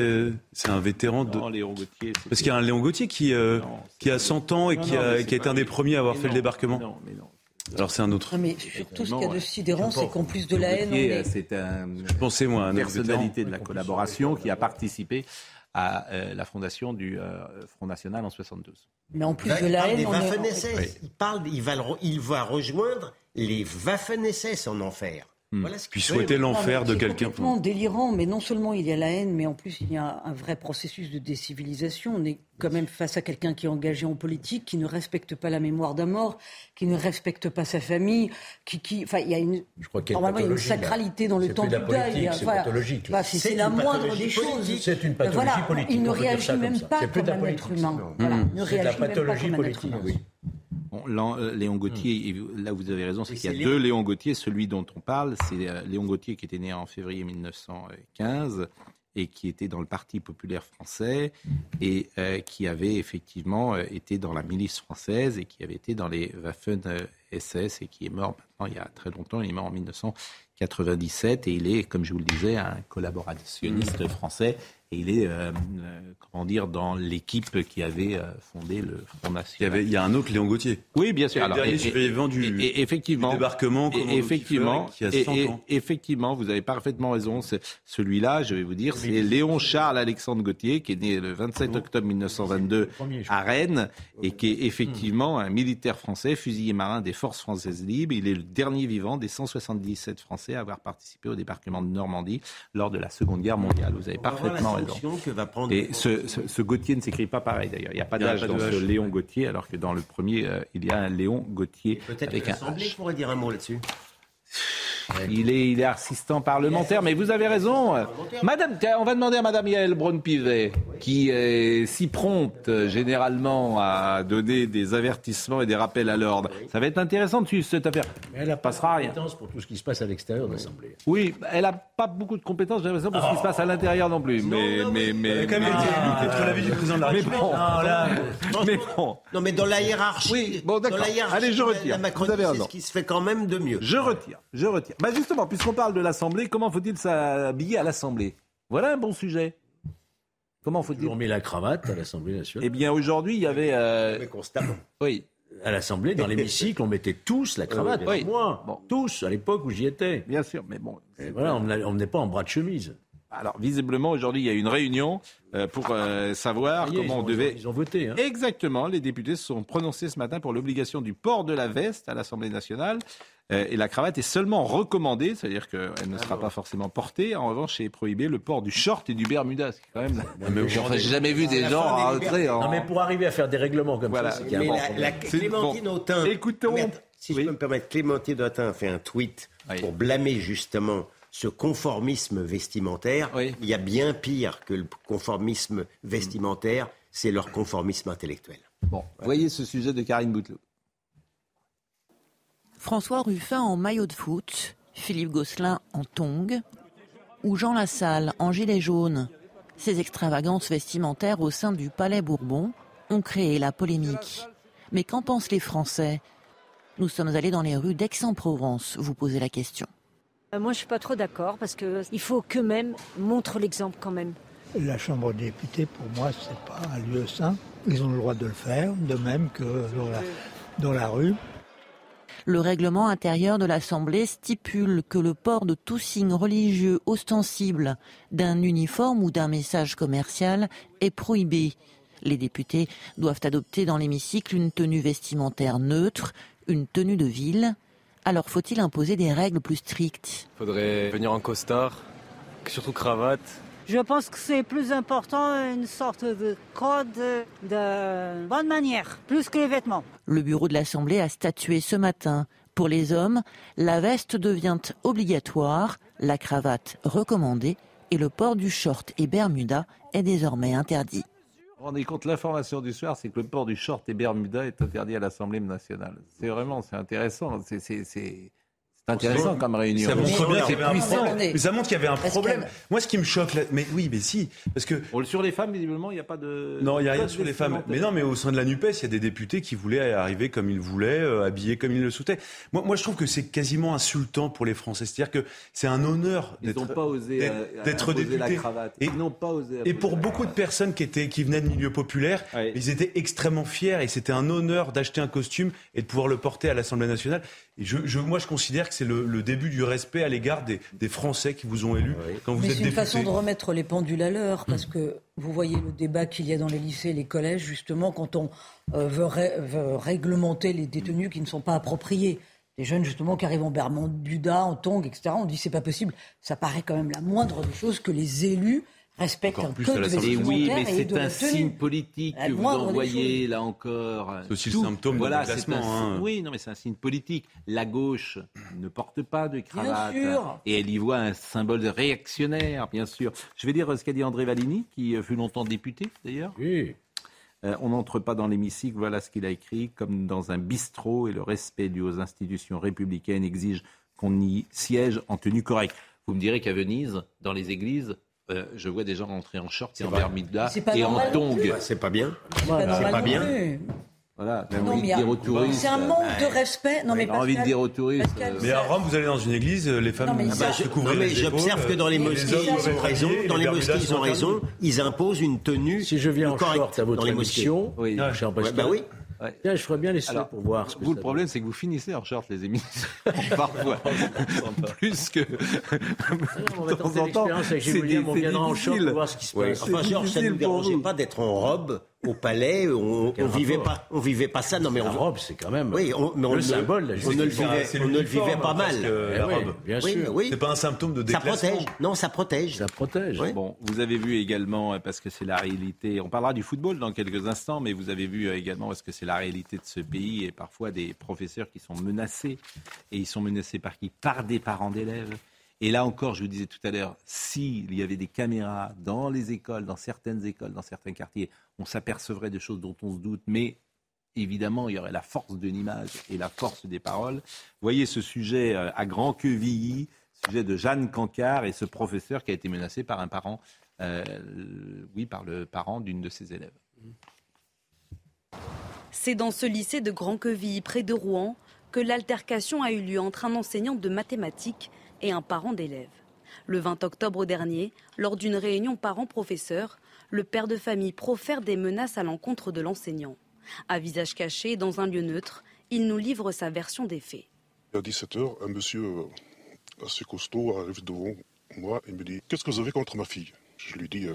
[SPEAKER 9] c'est un vétéran de.
[SPEAKER 1] Non, Léon Gauthier.
[SPEAKER 9] Parce qu'il y a un Léon Gauthier qui euh, qui a 100 ans et qui a, qui a été un des premiers à avoir fait le débarquement.
[SPEAKER 1] Non, mais non.
[SPEAKER 9] Alors c'est un autre.
[SPEAKER 7] Non, mais surtout, ce qu'il y a de sidérant, c'est qu'en plus de la haine, est...
[SPEAKER 1] C'est un,
[SPEAKER 9] Je pensais moi, un
[SPEAKER 1] une personnalité de la collaboration qui a participé à euh, la fondation du euh, Front National en 72.
[SPEAKER 7] Mais en plus de la haine, on est...
[SPEAKER 5] Il, parle, il, va, le il va rejoindre les Waffen-SS en enfer.
[SPEAKER 1] Hmm.
[SPEAKER 5] Voilà ce
[SPEAKER 9] Puis souhaiter l'enfer de
[SPEAKER 7] C'est
[SPEAKER 9] quelqu'un.
[SPEAKER 7] complètement délirant, mais non seulement il y a la haine, mais en plus il y a un vrai processus de décivilisation. On est quand même face à quelqu'un qui est engagé en politique, qui ne respecte pas la mémoire d'un mort, qui ne respecte pas sa famille, qui, qui, enfin, il y a une,
[SPEAKER 6] Je crois qu'il y a une
[SPEAKER 7] normalement il y a une
[SPEAKER 6] là.
[SPEAKER 7] sacralité dans le
[SPEAKER 6] C'est
[SPEAKER 7] temps du deuil.
[SPEAKER 6] politique, c'est
[SPEAKER 7] Enfin,
[SPEAKER 6] pathologique.
[SPEAKER 7] enfin, c'est
[SPEAKER 5] C'est
[SPEAKER 7] c'est la moindre des choses.
[SPEAKER 6] C'est une pathologie
[SPEAKER 7] Voilà,
[SPEAKER 6] politique,
[SPEAKER 7] Il ne
[SPEAKER 6] dire
[SPEAKER 7] réagit même pas
[SPEAKER 6] C'est
[SPEAKER 7] comme un être humain.
[SPEAKER 6] non.
[SPEAKER 7] Voilà,
[SPEAKER 1] Mmh.
[SPEAKER 7] ne
[SPEAKER 6] C'est de la
[SPEAKER 7] réagit même pas
[SPEAKER 6] pathologie
[SPEAKER 7] comme un être
[SPEAKER 6] politique.
[SPEAKER 1] Bon, euh, Léon Gauthier, vous- là vous avez raison, c'est
[SPEAKER 5] Oui,
[SPEAKER 1] qu'il y a
[SPEAKER 5] c'est
[SPEAKER 1] deux
[SPEAKER 5] Léon.
[SPEAKER 1] Léon Gauthier. Celui dont on parle, c'est euh, Léon Gauthier qui était né en février 1915 et qui était dans le Parti populaire français et euh, qui avait effectivement été dans la milice française et qui avait été dans les Waffen-SS et qui est mort maintenant il y a très longtemps. Il est mort en 1997 et il est, comme je vous le disais, un collaborationniste français et il est, euh, euh, comment dire, dans l'équipe qui avait euh, fondé le Front
[SPEAKER 9] Il y,
[SPEAKER 1] National.
[SPEAKER 9] avait, il y a un autre Léon Gauthier.
[SPEAKER 1] Oui, bien sûr.
[SPEAKER 9] Le
[SPEAKER 1] Alors,
[SPEAKER 9] dernier
[SPEAKER 1] et- et-
[SPEAKER 9] survivant du,
[SPEAKER 1] et- et- effectivement,
[SPEAKER 9] du débarquement,
[SPEAKER 1] et-
[SPEAKER 9] commando
[SPEAKER 1] effectivement,
[SPEAKER 9] qui a 100
[SPEAKER 1] et- et-
[SPEAKER 9] ans.
[SPEAKER 1] effectivement, vous avez parfaitement raison. C'est- Celui-là, je vais vous dire, c'est Léon Charles Alexandre Gauthier, qui est né le 27 octobre 1922 à Rennes et qui est effectivement un militaire français, fusilier marin des forces françaises libres. Il est le dernier vivant des 177 Français à avoir participé au débarquement de Normandie lors de la Seconde Guerre mondiale. Vous avez
[SPEAKER 5] la
[SPEAKER 1] parfaitement raison.
[SPEAKER 5] sanction que va prendre-
[SPEAKER 1] Et ce, ce, ce Gauthier ne s'écrit pas pareil d'ailleurs. Il n'y a pas
[SPEAKER 9] Il y a
[SPEAKER 1] d'âge
[SPEAKER 9] pas
[SPEAKER 1] dans
[SPEAKER 9] de
[SPEAKER 1] ce
[SPEAKER 9] H.
[SPEAKER 1] Léon Gauthier, alors que dans le premier, euh, il y a un Léon Gauthier
[SPEAKER 5] Peut-être que l'Assemblée pourrait dire un mot là-dessus.
[SPEAKER 1] Il est, il est assistant parlementaire, mais vous avez raison. Madame, on va demander à Madame Yael Braun-Pivet, qui est si prompte euh, généralement à donner des avertissements et des rappels à l'ordre. Ça va être intéressant de suivre cette affaire.
[SPEAKER 6] Mais elle n'a pas
[SPEAKER 1] passera
[SPEAKER 6] de
[SPEAKER 1] rien.
[SPEAKER 6] pour tout ce qui se passe à l'extérieur de l'Assemblée.
[SPEAKER 1] Oui, elle n'a pas beaucoup de compétences, j'ai l'impression, pour ce qui se passe à l'intérieur non plus. Mais, mais, mais,
[SPEAKER 9] Elle a quand même été élue contre l'avis du président de la
[SPEAKER 1] mais mais bon.
[SPEAKER 5] Non, mais dans la hiérarchie,
[SPEAKER 1] Oui, bon,
[SPEAKER 5] dans
[SPEAKER 1] d'accord.
[SPEAKER 5] la hiérarchie,
[SPEAKER 1] Allez, je retire.
[SPEAKER 5] La Macronie,
[SPEAKER 1] Vous avez
[SPEAKER 5] c'est
[SPEAKER 1] raison.
[SPEAKER 5] ce qui se fait quand même de mieux.
[SPEAKER 1] Je retire, je retire. Bah justement, puisqu'on parle de l'Assemblée, comment faut-il s'habiller à l'Assemblée? Voilà un bon sujet. Comment faut-il
[SPEAKER 6] toujours mis la cravate à l'Assemblée nationale.
[SPEAKER 1] Eh bien, aujourd'hui, il y avait. euh,
[SPEAKER 5] Mais constamment.
[SPEAKER 1] Oui.
[SPEAKER 6] À l'Assemblée, dans l'hémicycle, on mettait tous la cravate.
[SPEAKER 1] Oui.
[SPEAKER 6] Moi,
[SPEAKER 1] Bon.
[SPEAKER 6] tous, à l'époque où j'y étais.
[SPEAKER 1] Bien sûr, mais bon.
[SPEAKER 6] Et voilà, on ne venait pas en bras de chemise.
[SPEAKER 1] Alors, visiblement, aujourd'hui, il y a eu une réunion euh, pour euh, savoir comment
[SPEAKER 6] ils
[SPEAKER 1] on
[SPEAKER 6] ont-
[SPEAKER 1] devait.
[SPEAKER 6] Ils ont voté. Hein.
[SPEAKER 1] Exactement, les députés se sont prononcés ce matin pour l'obligation du port de la veste à l'Assemblée nationale. Euh, et la cravate est seulement recommandée, c'est-à-dire qu'elle ne sera pas forcément portée. En revanche, est prohibé le port du short et du bermuda. C'est quand même.
[SPEAKER 6] mais
[SPEAKER 1] Enfin, j'ai jamais vu des gens rentrer en.
[SPEAKER 6] Non, mais pour arriver à faire des règlements comme
[SPEAKER 1] Voilà.
[SPEAKER 6] ça, c'est qu'il y a un
[SPEAKER 5] Mais
[SPEAKER 6] bon
[SPEAKER 5] la, la Clémentine
[SPEAKER 1] bon.
[SPEAKER 5] Autain,
[SPEAKER 1] Écoutons.
[SPEAKER 5] Merde, si
[SPEAKER 1] Oui.
[SPEAKER 5] je peux me permettre, Clémentine Autain a fait un tweet
[SPEAKER 1] Oui.
[SPEAKER 5] pour blâmer justement ce conformisme vestimentaire.
[SPEAKER 1] Oui.
[SPEAKER 5] Il y a bien pire que le conformisme vestimentaire, c'est leur conformisme intellectuel.
[SPEAKER 1] Bon, voyez ce sujet de Karine Bouteloup.
[SPEAKER 20] François Ruffin en maillot de foot, Philippe Gosselin en tongs, ou Jean Lassalle en gilet jaune. Ces extravagances vestimentaires au sein du Palais Bourbon ont créé la polémique. Mais qu'en pensent les Français? Nous sommes allés dans les rues d'Aix-en-Provence vous posez la question.
[SPEAKER 21] Euh, Moi, je suis pas trop d'accord parce que il faut qu'eux-mêmes montrent l'exemple quand même.
[SPEAKER 22] La Chambre des députés, pour moi, c'est pas un lieu sain. Ils ont le droit de le faire, de même que dans la, dans la rue.
[SPEAKER 20] Le règlement intérieur de l'Assemblée stipule que le port de tout signe religieux ostensible d'un uniforme ou d'un message commercial est prohibé. Les députés doivent adopter dans l'hémicycle une tenue vestimentaire neutre, une tenue de ville. Alors faut-il imposer des règles plus strictes?
[SPEAKER 23] Faudrait venir en costard, surtout cravate,
[SPEAKER 21] Je pense que c'est plus important une sorte de code de bonne manière, plus que les vêtements.
[SPEAKER 20] Le bureau de l'Assemblée a statué ce matin. Pour les hommes, la veste devient obligatoire, la cravate recommandée et le port du short et bermuda est désormais interdit.
[SPEAKER 1] Vous vous rendez compte, l'information du soir, c'est que le port du short et bermuda est interdit à l'Assemblée nationale. C'est vraiment, c'est intéressant. C'est c'est intéressant comme réunion.
[SPEAKER 14] Ça montre bien qu'il y avait un problème. Mais ça montre qu'il y avait un problème. Moi, ce qui me choque, là, mais oui, mais si, parce que
[SPEAKER 1] sur les femmes, visiblement, il n'y a pas de.
[SPEAKER 14] Non, il n'y a rien sur les femmes. Mais non, mais au sein de la Nupes, il y a des députés qui voulaient arriver comme ils voulaient, euh, habillés comme ils le souhaitaient. Moi, moi, je trouve que c'est quasiment insultant pour les Français. C'est-à-dire que c'est un honneur d'être d'être député. La cravate. Et,
[SPEAKER 1] ils n'ont pas osé.
[SPEAKER 14] Et pour beaucoup de personnes qui étaient qui venaient de milieux populaires, ils étaient extrêmement fiers et c'était un honneur d'acheter un costume et de pouvoir le porter à l'Assemblée nationale. Et je, moi, je considère que c'est le, début du respect à l'égard des, Français qui vous ont élu quand vous êtes
[SPEAKER 7] C'est une façon de remettre les pendules à l'heure, parce que vous voyez le débat qu'il y a dans les lycées et les collèges, justement, quand on euh, veut, réglementer les détenus qui ne sont pas appropriés. Les jeunes, justement, qui arrivent en Bermuda, en tongs, etc. On dit c'est pas possible. Ça paraît quand même la moindre des choses que les élus respecte un code
[SPEAKER 1] Oui, mais c'est un signe politique que vous envoyez, là encore.
[SPEAKER 14] C'est aussi le symptôme voilà, de un,
[SPEAKER 1] hein. Oui, non, mais c'est un signe politique. La gauche ne porte pas de cravate. Et elle y voit un symbole réactionnaire, bien sûr. Je vais dire ce qu'a dit André Valini, qui fut longtemps député, d'ailleurs.
[SPEAKER 14] Oui.
[SPEAKER 1] Euh, on n'entre pas dans l'hémicycle, voilà ce qu'il a écrit, comme dans un bistrot, et le respect dû aux institutions républicaines exige qu'on y siège en tenue correcte. Vous me direz qu'à Venise, dans les églises, euh, je vois des gens rentrer en short et en bermuda et en tongs.
[SPEAKER 5] C'est pas bien. C'est pas, bien.
[SPEAKER 1] Voilà,
[SPEAKER 7] C'est un manque de respect. Non, mais
[SPEAKER 1] envie de dire aux touristes.
[SPEAKER 14] Mais à Rome, vous allez dans une église, les femmes
[SPEAKER 5] non, se couvrent J'observe que dans les mosquées, ils ont raison. Dans les mosquées, ils ont raison. Ils imposent une tenue
[SPEAKER 6] Si je viens en short à votre émission,
[SPEAKER 5] oui. bah oui.
[SPEAKER 6] Je ferais bien les pour voir.
[SPEAKER 1] vous, le problème, c'est que vous finissez en short les émissions. Parfois. Plus que.
[SPEAKER 6] on va tenter l'expérience avec Gilles William, on viendra en short pour voir ce qui se passe.
[SPEAKER 5] Enfin, Georges, ça ne nous dérangeait pas d'être en robe au palais, on, on vivait pas, on vivait pas ça. Non mais
[SPEAKER 6] la robe, c'est quand même
[SPEAKER 5] oui, on,
[SPEAKER 6] mais on,
[SPEAKER 5] le
[SPEAKER 6] symbole.
[SPEAKER 5] on ne le vivait, on ne le vivait pas mal.
[SPEAKER 14] la robe, bien sûr. Oui, c'est pas un symptôme de déclassement.
[SPEAKER 5] Ça protège. Non, ça protège.
[SPEAKER 6] Ça protège.
[SPEAKER 1] Bon, vous avez vu également parce que c'est la réalité. On parlera du football dans quelques instants, mais vous avez vu également parce que c'est la réalité de ce pays et parfois des professeurs qui sont menacés et ils sont menacés par qui? Par des parents d'élèves et là encore, je vous disais tout à l'heure, s'il y avait des caméras dans les écoles, dans certaines écoles, dans certains quartiers, on s'apercevrait de choses dont on se doute, mais évidemment, il y aurait la force de l'image et la force des paroles. Voyez ce sujet euh, à grand quevilly, sujet de Jeanne Cancard et ce professeur qui a été menacé par un parent, euh, oui, par le parent d'une de ses élèves.
[SPEAKER 24] C'est dans ce lycée de Grand Quevilly, près de Rouen, que l'altercation a eu lieu entre un enseignant de mathématiques et un parent d'élève. Le 20 octobre dernier, lors d'une réunion parents-professeurs, le père de famille profère des menaces à l'encontre de l'enseignant. À visage caché, dans un lieu neutre, il nous livre sa version des faits.
[SPEAKER 25] À 17h, un monsieur euh, assez costaud arrive devant moi et me dit Qu'est-ce que vous avez contre ma fille? Je lui dis euh,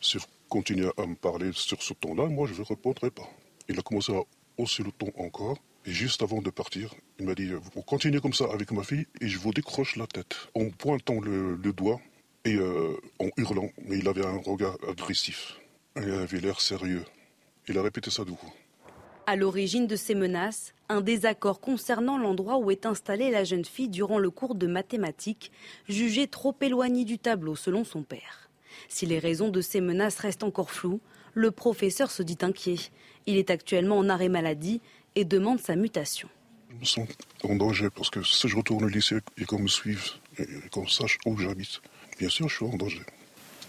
[SPEAKER 25] Si vous continuez à me parler sur ce ton-là, moi je ne répondrai pas. Il a commencé à hausser le ton encore. Et juste avant de partir, il m'a dit Vous continuez comme ça avec ma fille et je vous décroche la tête. En pointant le, doigt et euh, en hurlant, mais il avait un regard agressif. Il avait l'air sérieux. Il a répété ça deux.
[SPEAKER 24] À l'origine de ces menaces, un désaccord concernant l'endroit où est installée la jeune fille durant le cours de mathématiques, jugé trop éloigné du tableau selon son père. Si les raisons de ces menaces restent encore floues, le professeur se dit inquiet. Il est actuellement en arrêt maladie et demande sa mutation.
[SPEAKER 25] Je me sens en danger parce que si je retourne au lycée et qu'on me suive et qu'on sache où j'habite, bien sûr, je suis en danger.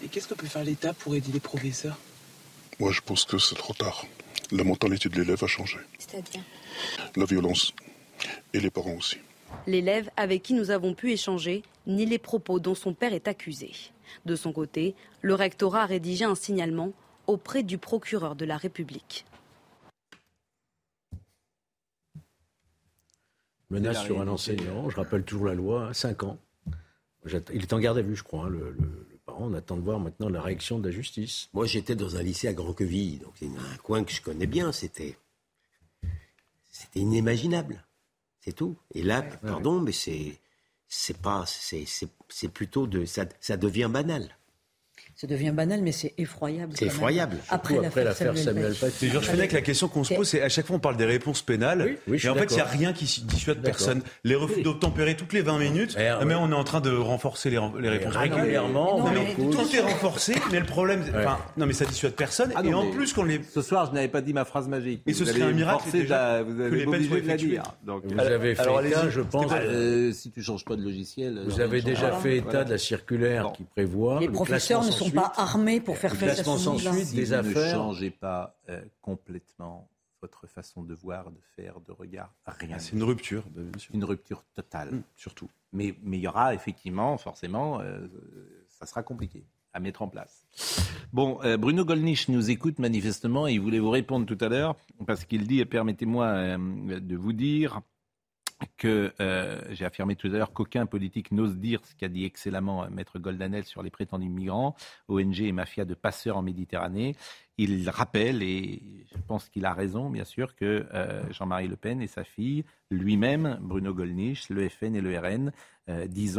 [SPEAKER 26] Et qu'est-ce que peut faire l'État pour aider les professeurs?
[SPEAKER 25] Moi, je pense que c'est trop tard. La mentalité de l'élève a changé.
[SPEAKER 24] C'est-à-dire?
[SPEAKER 25] La violence. Et les parents aussi.
[SPEAKER 24] L'élève avec qui nous avons pu échanger ni les propos dont son père est accusé. De son côté, le rectorat a rédigé un signalement auprès du procureur de la République.
[SPEAKER 6] Menace sur un enseignant, je rappelle toujours la loi, 5 ans. Il est en garde à vue, je crois, hein, le, parent. On attend de voir maintenant la réaction de la justice.
[SPEAKER 5] Moi, j'étais dans un lycée à Grand-Quevilly, donc c'est un coin que je connais bien. C'était, c'était inimaginable. C'est tout. Et là, pardon, mais c'est, c'est pas, c'est, c'est, plutôt de, ça, ça devient banal.
[SPEAKER 7] Ça devient banal, mais c'est effroyable.
[SPEAKER 5] C'est effroyable.
[SPEAKER 7] Après, l'affaire Samuel, Samuel
[SPEAKER 9] Paty. Georges Fenech, la question qu'on se pose, c'est à chaque fois on parle des réponses pénales, oui, et en fait il n'y a rien qui dissuade personne. Les refus d'obtempérer toutes les 20 minutes, eh, mais on est en train de renforcer les, les réponses
[SPEAKER 6] régulièrement.
[SPEAKER 9] tout est renforcé, mais le problème, enfin, non mais ça dissuade personne.
[SPEAKER 1] Ah
[SPEAKER 9] et en plus qu'on les.
[SPEAKER 1] Ce soir, je n'avais pas dit ma phrase magique.
[SPEAKER 9] Et ce serait un miracle
[SPEAKER 1] déjà, vous avez obligé de la dire.
[SPEAKER 6] vous avez fait état, je pense.
[SPEAKER 1] Euh, si tu changes pas de logiciel.
[SPEAKER 6] Vous avez déjà fait état de la circulaire qui prévoit.
[SPEAKER 7] Les professeurs ne sont pas armés pour faire face à ce
[SPEAKER 1] ensuite des affaires. Ne changez pas euh, complètement votre façon de voir, de faire, de regard, rien.
[SPEAKER 9] C'est une rupture,
[SPEAKER 1] Une rupture totale.
[SPEAKER 9] Mmh, surtout.
[SPEAKER 1] Mais, mais il y aura effectivement, forcément, euh, ça sera compliqué à mettre en place. Bon, euh, Bruno Gollnisch nous écoute manifestement et il voulait vous répondre tout à l'heure parce qu'il dit, permettez-moi de vous dire, que euh, j'ai affirmé tout à l'heure qu'aucun politique n'ose dire ce qu'a dit excellemment euh, Maître Goldanel sur les prétendus migrants, ONG et mafia de passeurs en Méditerranée. Il rappelle, et je pense qu'il a raison, bien sûr, que euh, Jean-Marie Le Pen et sa fille, lui-même, Bruno Gollnisch, le FN et le RN, disent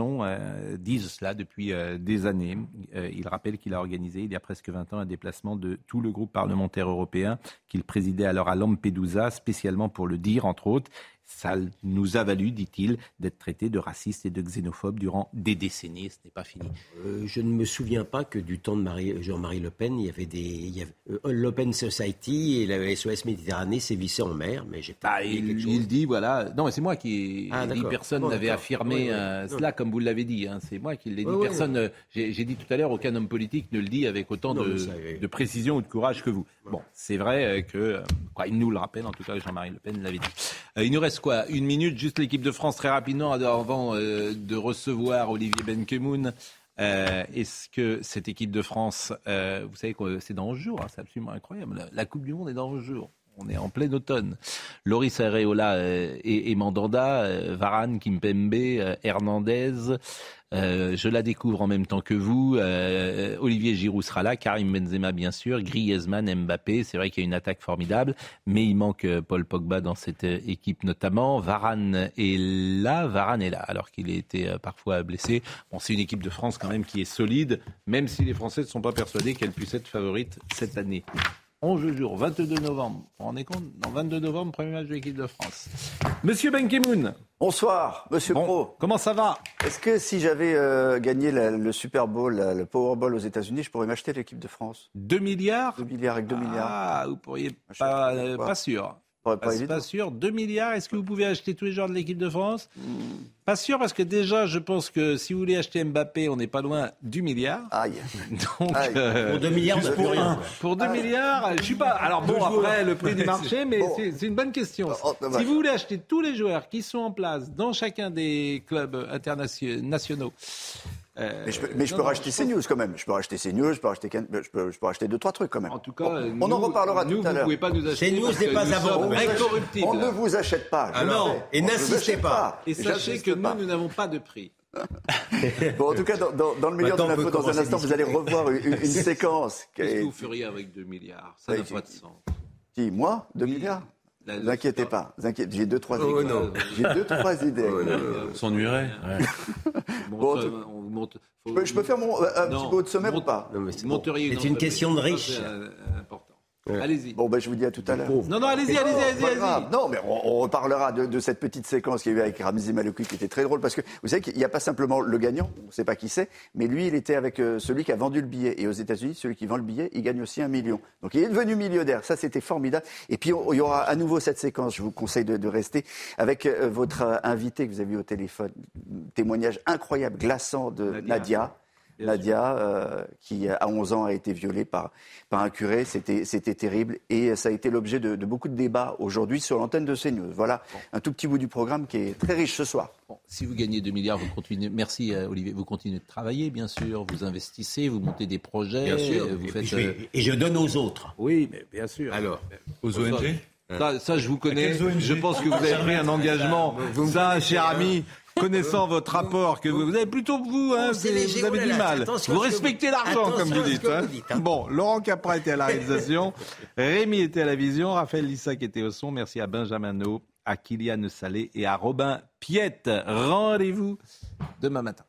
[SPEAKER 1] cela depuis des années. il rappelle qu'il a organisé, il y a presque 20 ans, un déplacement de tout le groupe parlementaire européen qu'il présidait alors à Lampedusa, spécialement pour le dire, entre autres ça nous a valu, dit-il, d'être traités de racistes et de xénophobes durant des décennies. Ce n'est pas fini.
[SPEAKER 5] Euh, je ne me souviens pas que du temps de Jean-Marie Le Pen, il y avait des il y avait, euh, l'Open Society et la SOS Méditerranée sévissaient en mer, mais j'ai pas.
[SPEAKER 1] Bah, il, dit voilà. Non, c'est moi qui ah, dit. Personne n'avait affirmé euh, cela comme vous l'avez dit. Hein. C'est moi qui l'ai dit. personne. J'ai dit tout à l'heure, aucun homme politique ne le dit avec autant de, de, précision ou de courage que vous. Bon, c'est vrai que quoi, il nous le rappelle. En tout cas, Jean-Marie Le Pen l'avait dit. il nous reste quoi Une minute, juste l'équipe de France très rapidement avant euh, de recevoir Olivier Benkemoun. Euh, est-ce que cette équipe de France, euh, vous savez que c'est dans 11 jours, hein, c'est absolument incroyable. La, Coupe du Monde est dans 11 jours. On est en plein automne. Loris Areola et, et, Mandanda, Varane, Kimpembe, Hernandez, euh, je la découvre en même temps que vous. Euh, Olivier Giroud sera là, Karim Benzema bien sûr, Griezmann, Mbappé. C'est vrai qu'il y a une attaque formidable, mais il manque euh, Paul Pogba dans cette équipe notamment. Varane est là, Varane est là, alors qu'il a été parfois blessé. Bon, c'est une équipe de France quand même qui est solide, même si les Français ne sont pas persuadés qu'elle puisse être favorite cette année. 11 jours, 22 novembre. Vous vous rendez compte Dans 22 novembre, premier match de l'équipe de France. Monsieur Ben
[SPEAKER 27] Bonsoir, monsieur Pro.
[SPEAKER 1] Comment ça va
[SPEAKER 27] Est-ce que si j'avais euh, gagné le Super Bowl, le Powerball aux États-Unis, je pourrais m'acheter l'équipe de France?
[SPEAKER 1] 2 milliards
[SPEAKER 27] 2 milliards avec 2 milliards.
[SPEAKER 1] Ah, vous pourriez pas, pas sûr. Pas, pas, sûr. 2 milliards, est-ce que vous pouvez acheter tous les joueurs de l'équipe de France? Pas sûr, parce que déjà, je pense que si vous voulez acheter Mbappé, on n'est pas loin du milliard.
[SPEAKER 27] Aïe.
[SPEAKER 1] Donc, euh,
[SPEAKER 5] pour 2 milliards,
[SPEAKER 1] pour un. Pour 2 milliards, je suis pas. Alors bon, après, le prix du marché, mais c'est une bonne question. Oh, si vous voulez acheter tous les joueurs qui sont en place dans chacun des clubs internationaux,
[SPEAKER 27] euh, mais je peux, mais je peux racheter CNews quand même. Je peux racheter CNews, je peux racheter, je peux, je peux racheter deux trois trucs quand même.
[SPEAKER 1] En tout cas,
[SPEAKER 27] on en reparlera tout à l'heure.
[SPEAKER 1] Vous pouvez pas nous acheter.
[SPEAKER 5] CNews n'est pas à
[SPEAKER 27] On ne vous achète pas.
[SPEAKER 5] Ah non. Et n'insistez pas.
[SPEAKER 1] Et sachez que nous, nous n'avons pas de prix.
[SPEAKER 27] bon, en tout cas, dans, dans, dans le meilleur de l'info, dans un instant, vous allez revoir une, une séquence.
[SPEAKER 1] Qu'est-ce que vous feriez avec 2 milliards? Ça n'a pas de sens.
[SPEAKER 27] Qui, moi 2 milliards? Ne vous inquiétez pas, j'ai deux trois oh, idées. J'ai deux trois idées.
[SPEAKER 9] on s'ennuierait.
[SPEAKER 27] Bon, je, peux, faire mon, un petit peu de sommaire ou pas?
[SPEAKER 5] C'est une question de riche.
[SPEAKER 1] Allez-y.
[SPEAKER 27] Bon, ben, je vous dis à tout à l'heure.
[SPEAKER 1] Non, non, allez-y, allez-y, allez-y. Allez
[SPEAKER 27] non, mais on, reparlera de, de, cette petite séquence qu'il y a eu avec Ramzi Malouki qui était très drôle parce que vous savez qu'il n'y a pas simplement le gagnant, on ne sait pas qui c'est, mais lui, il était avec euh, celui qui a vendu le billet. Et aux États-Unis, celui qui vend le billet, il gagne aussi un million. Donc il est devenu millionnaire. Ça, c'était formidable. Et puis, il y aura à nouveau cette séquence. Je vous conseille de, de rester avec euh, votre euh, invité que vous avez eu au téléphone. Témoignage incroyable, glaçant de Nadia. Nadia, euh, qui à 11 ans a été violée par, par un curé. C'était, c'était terrible et ça a été l'objet de, beaucoup de débats aujourd'hui sur l'antenne de CNews. Voilà un tout petit bout du programme qui est très riche ce soir.
[SPEAKER 1] si vous gagnez 2 milliards, vous continuez. Merci euh, Olivier. Vous continuez de travailler, bien sûr. Vous investissez, vous montez des projets.
[SPEAKER 5] Bien sûr. Vous faites, euh, et, je, donne aux autres.
[SPEAKER 1] Oui, mais bien sûr.
[SPEAKER 9] Alors, aux ONG.
[SPEAKER 1] Ça, ça, je vous connais. Je pense que vous avez pris un engagement. Ça, cher ami, connaissant votre rapport, que vous, avez plutôt vous, hein, vous avez du mal. Vous respectez l'argent, comme vous dites. Hein. Hein. Bon, Laurent Capra était à la réalisation, Rémi était à la vision, Raphaël Lissac était au son. Merci à Benjamin No, à Kylian Salé et à Robin Piette. Rendez-vous demain matin.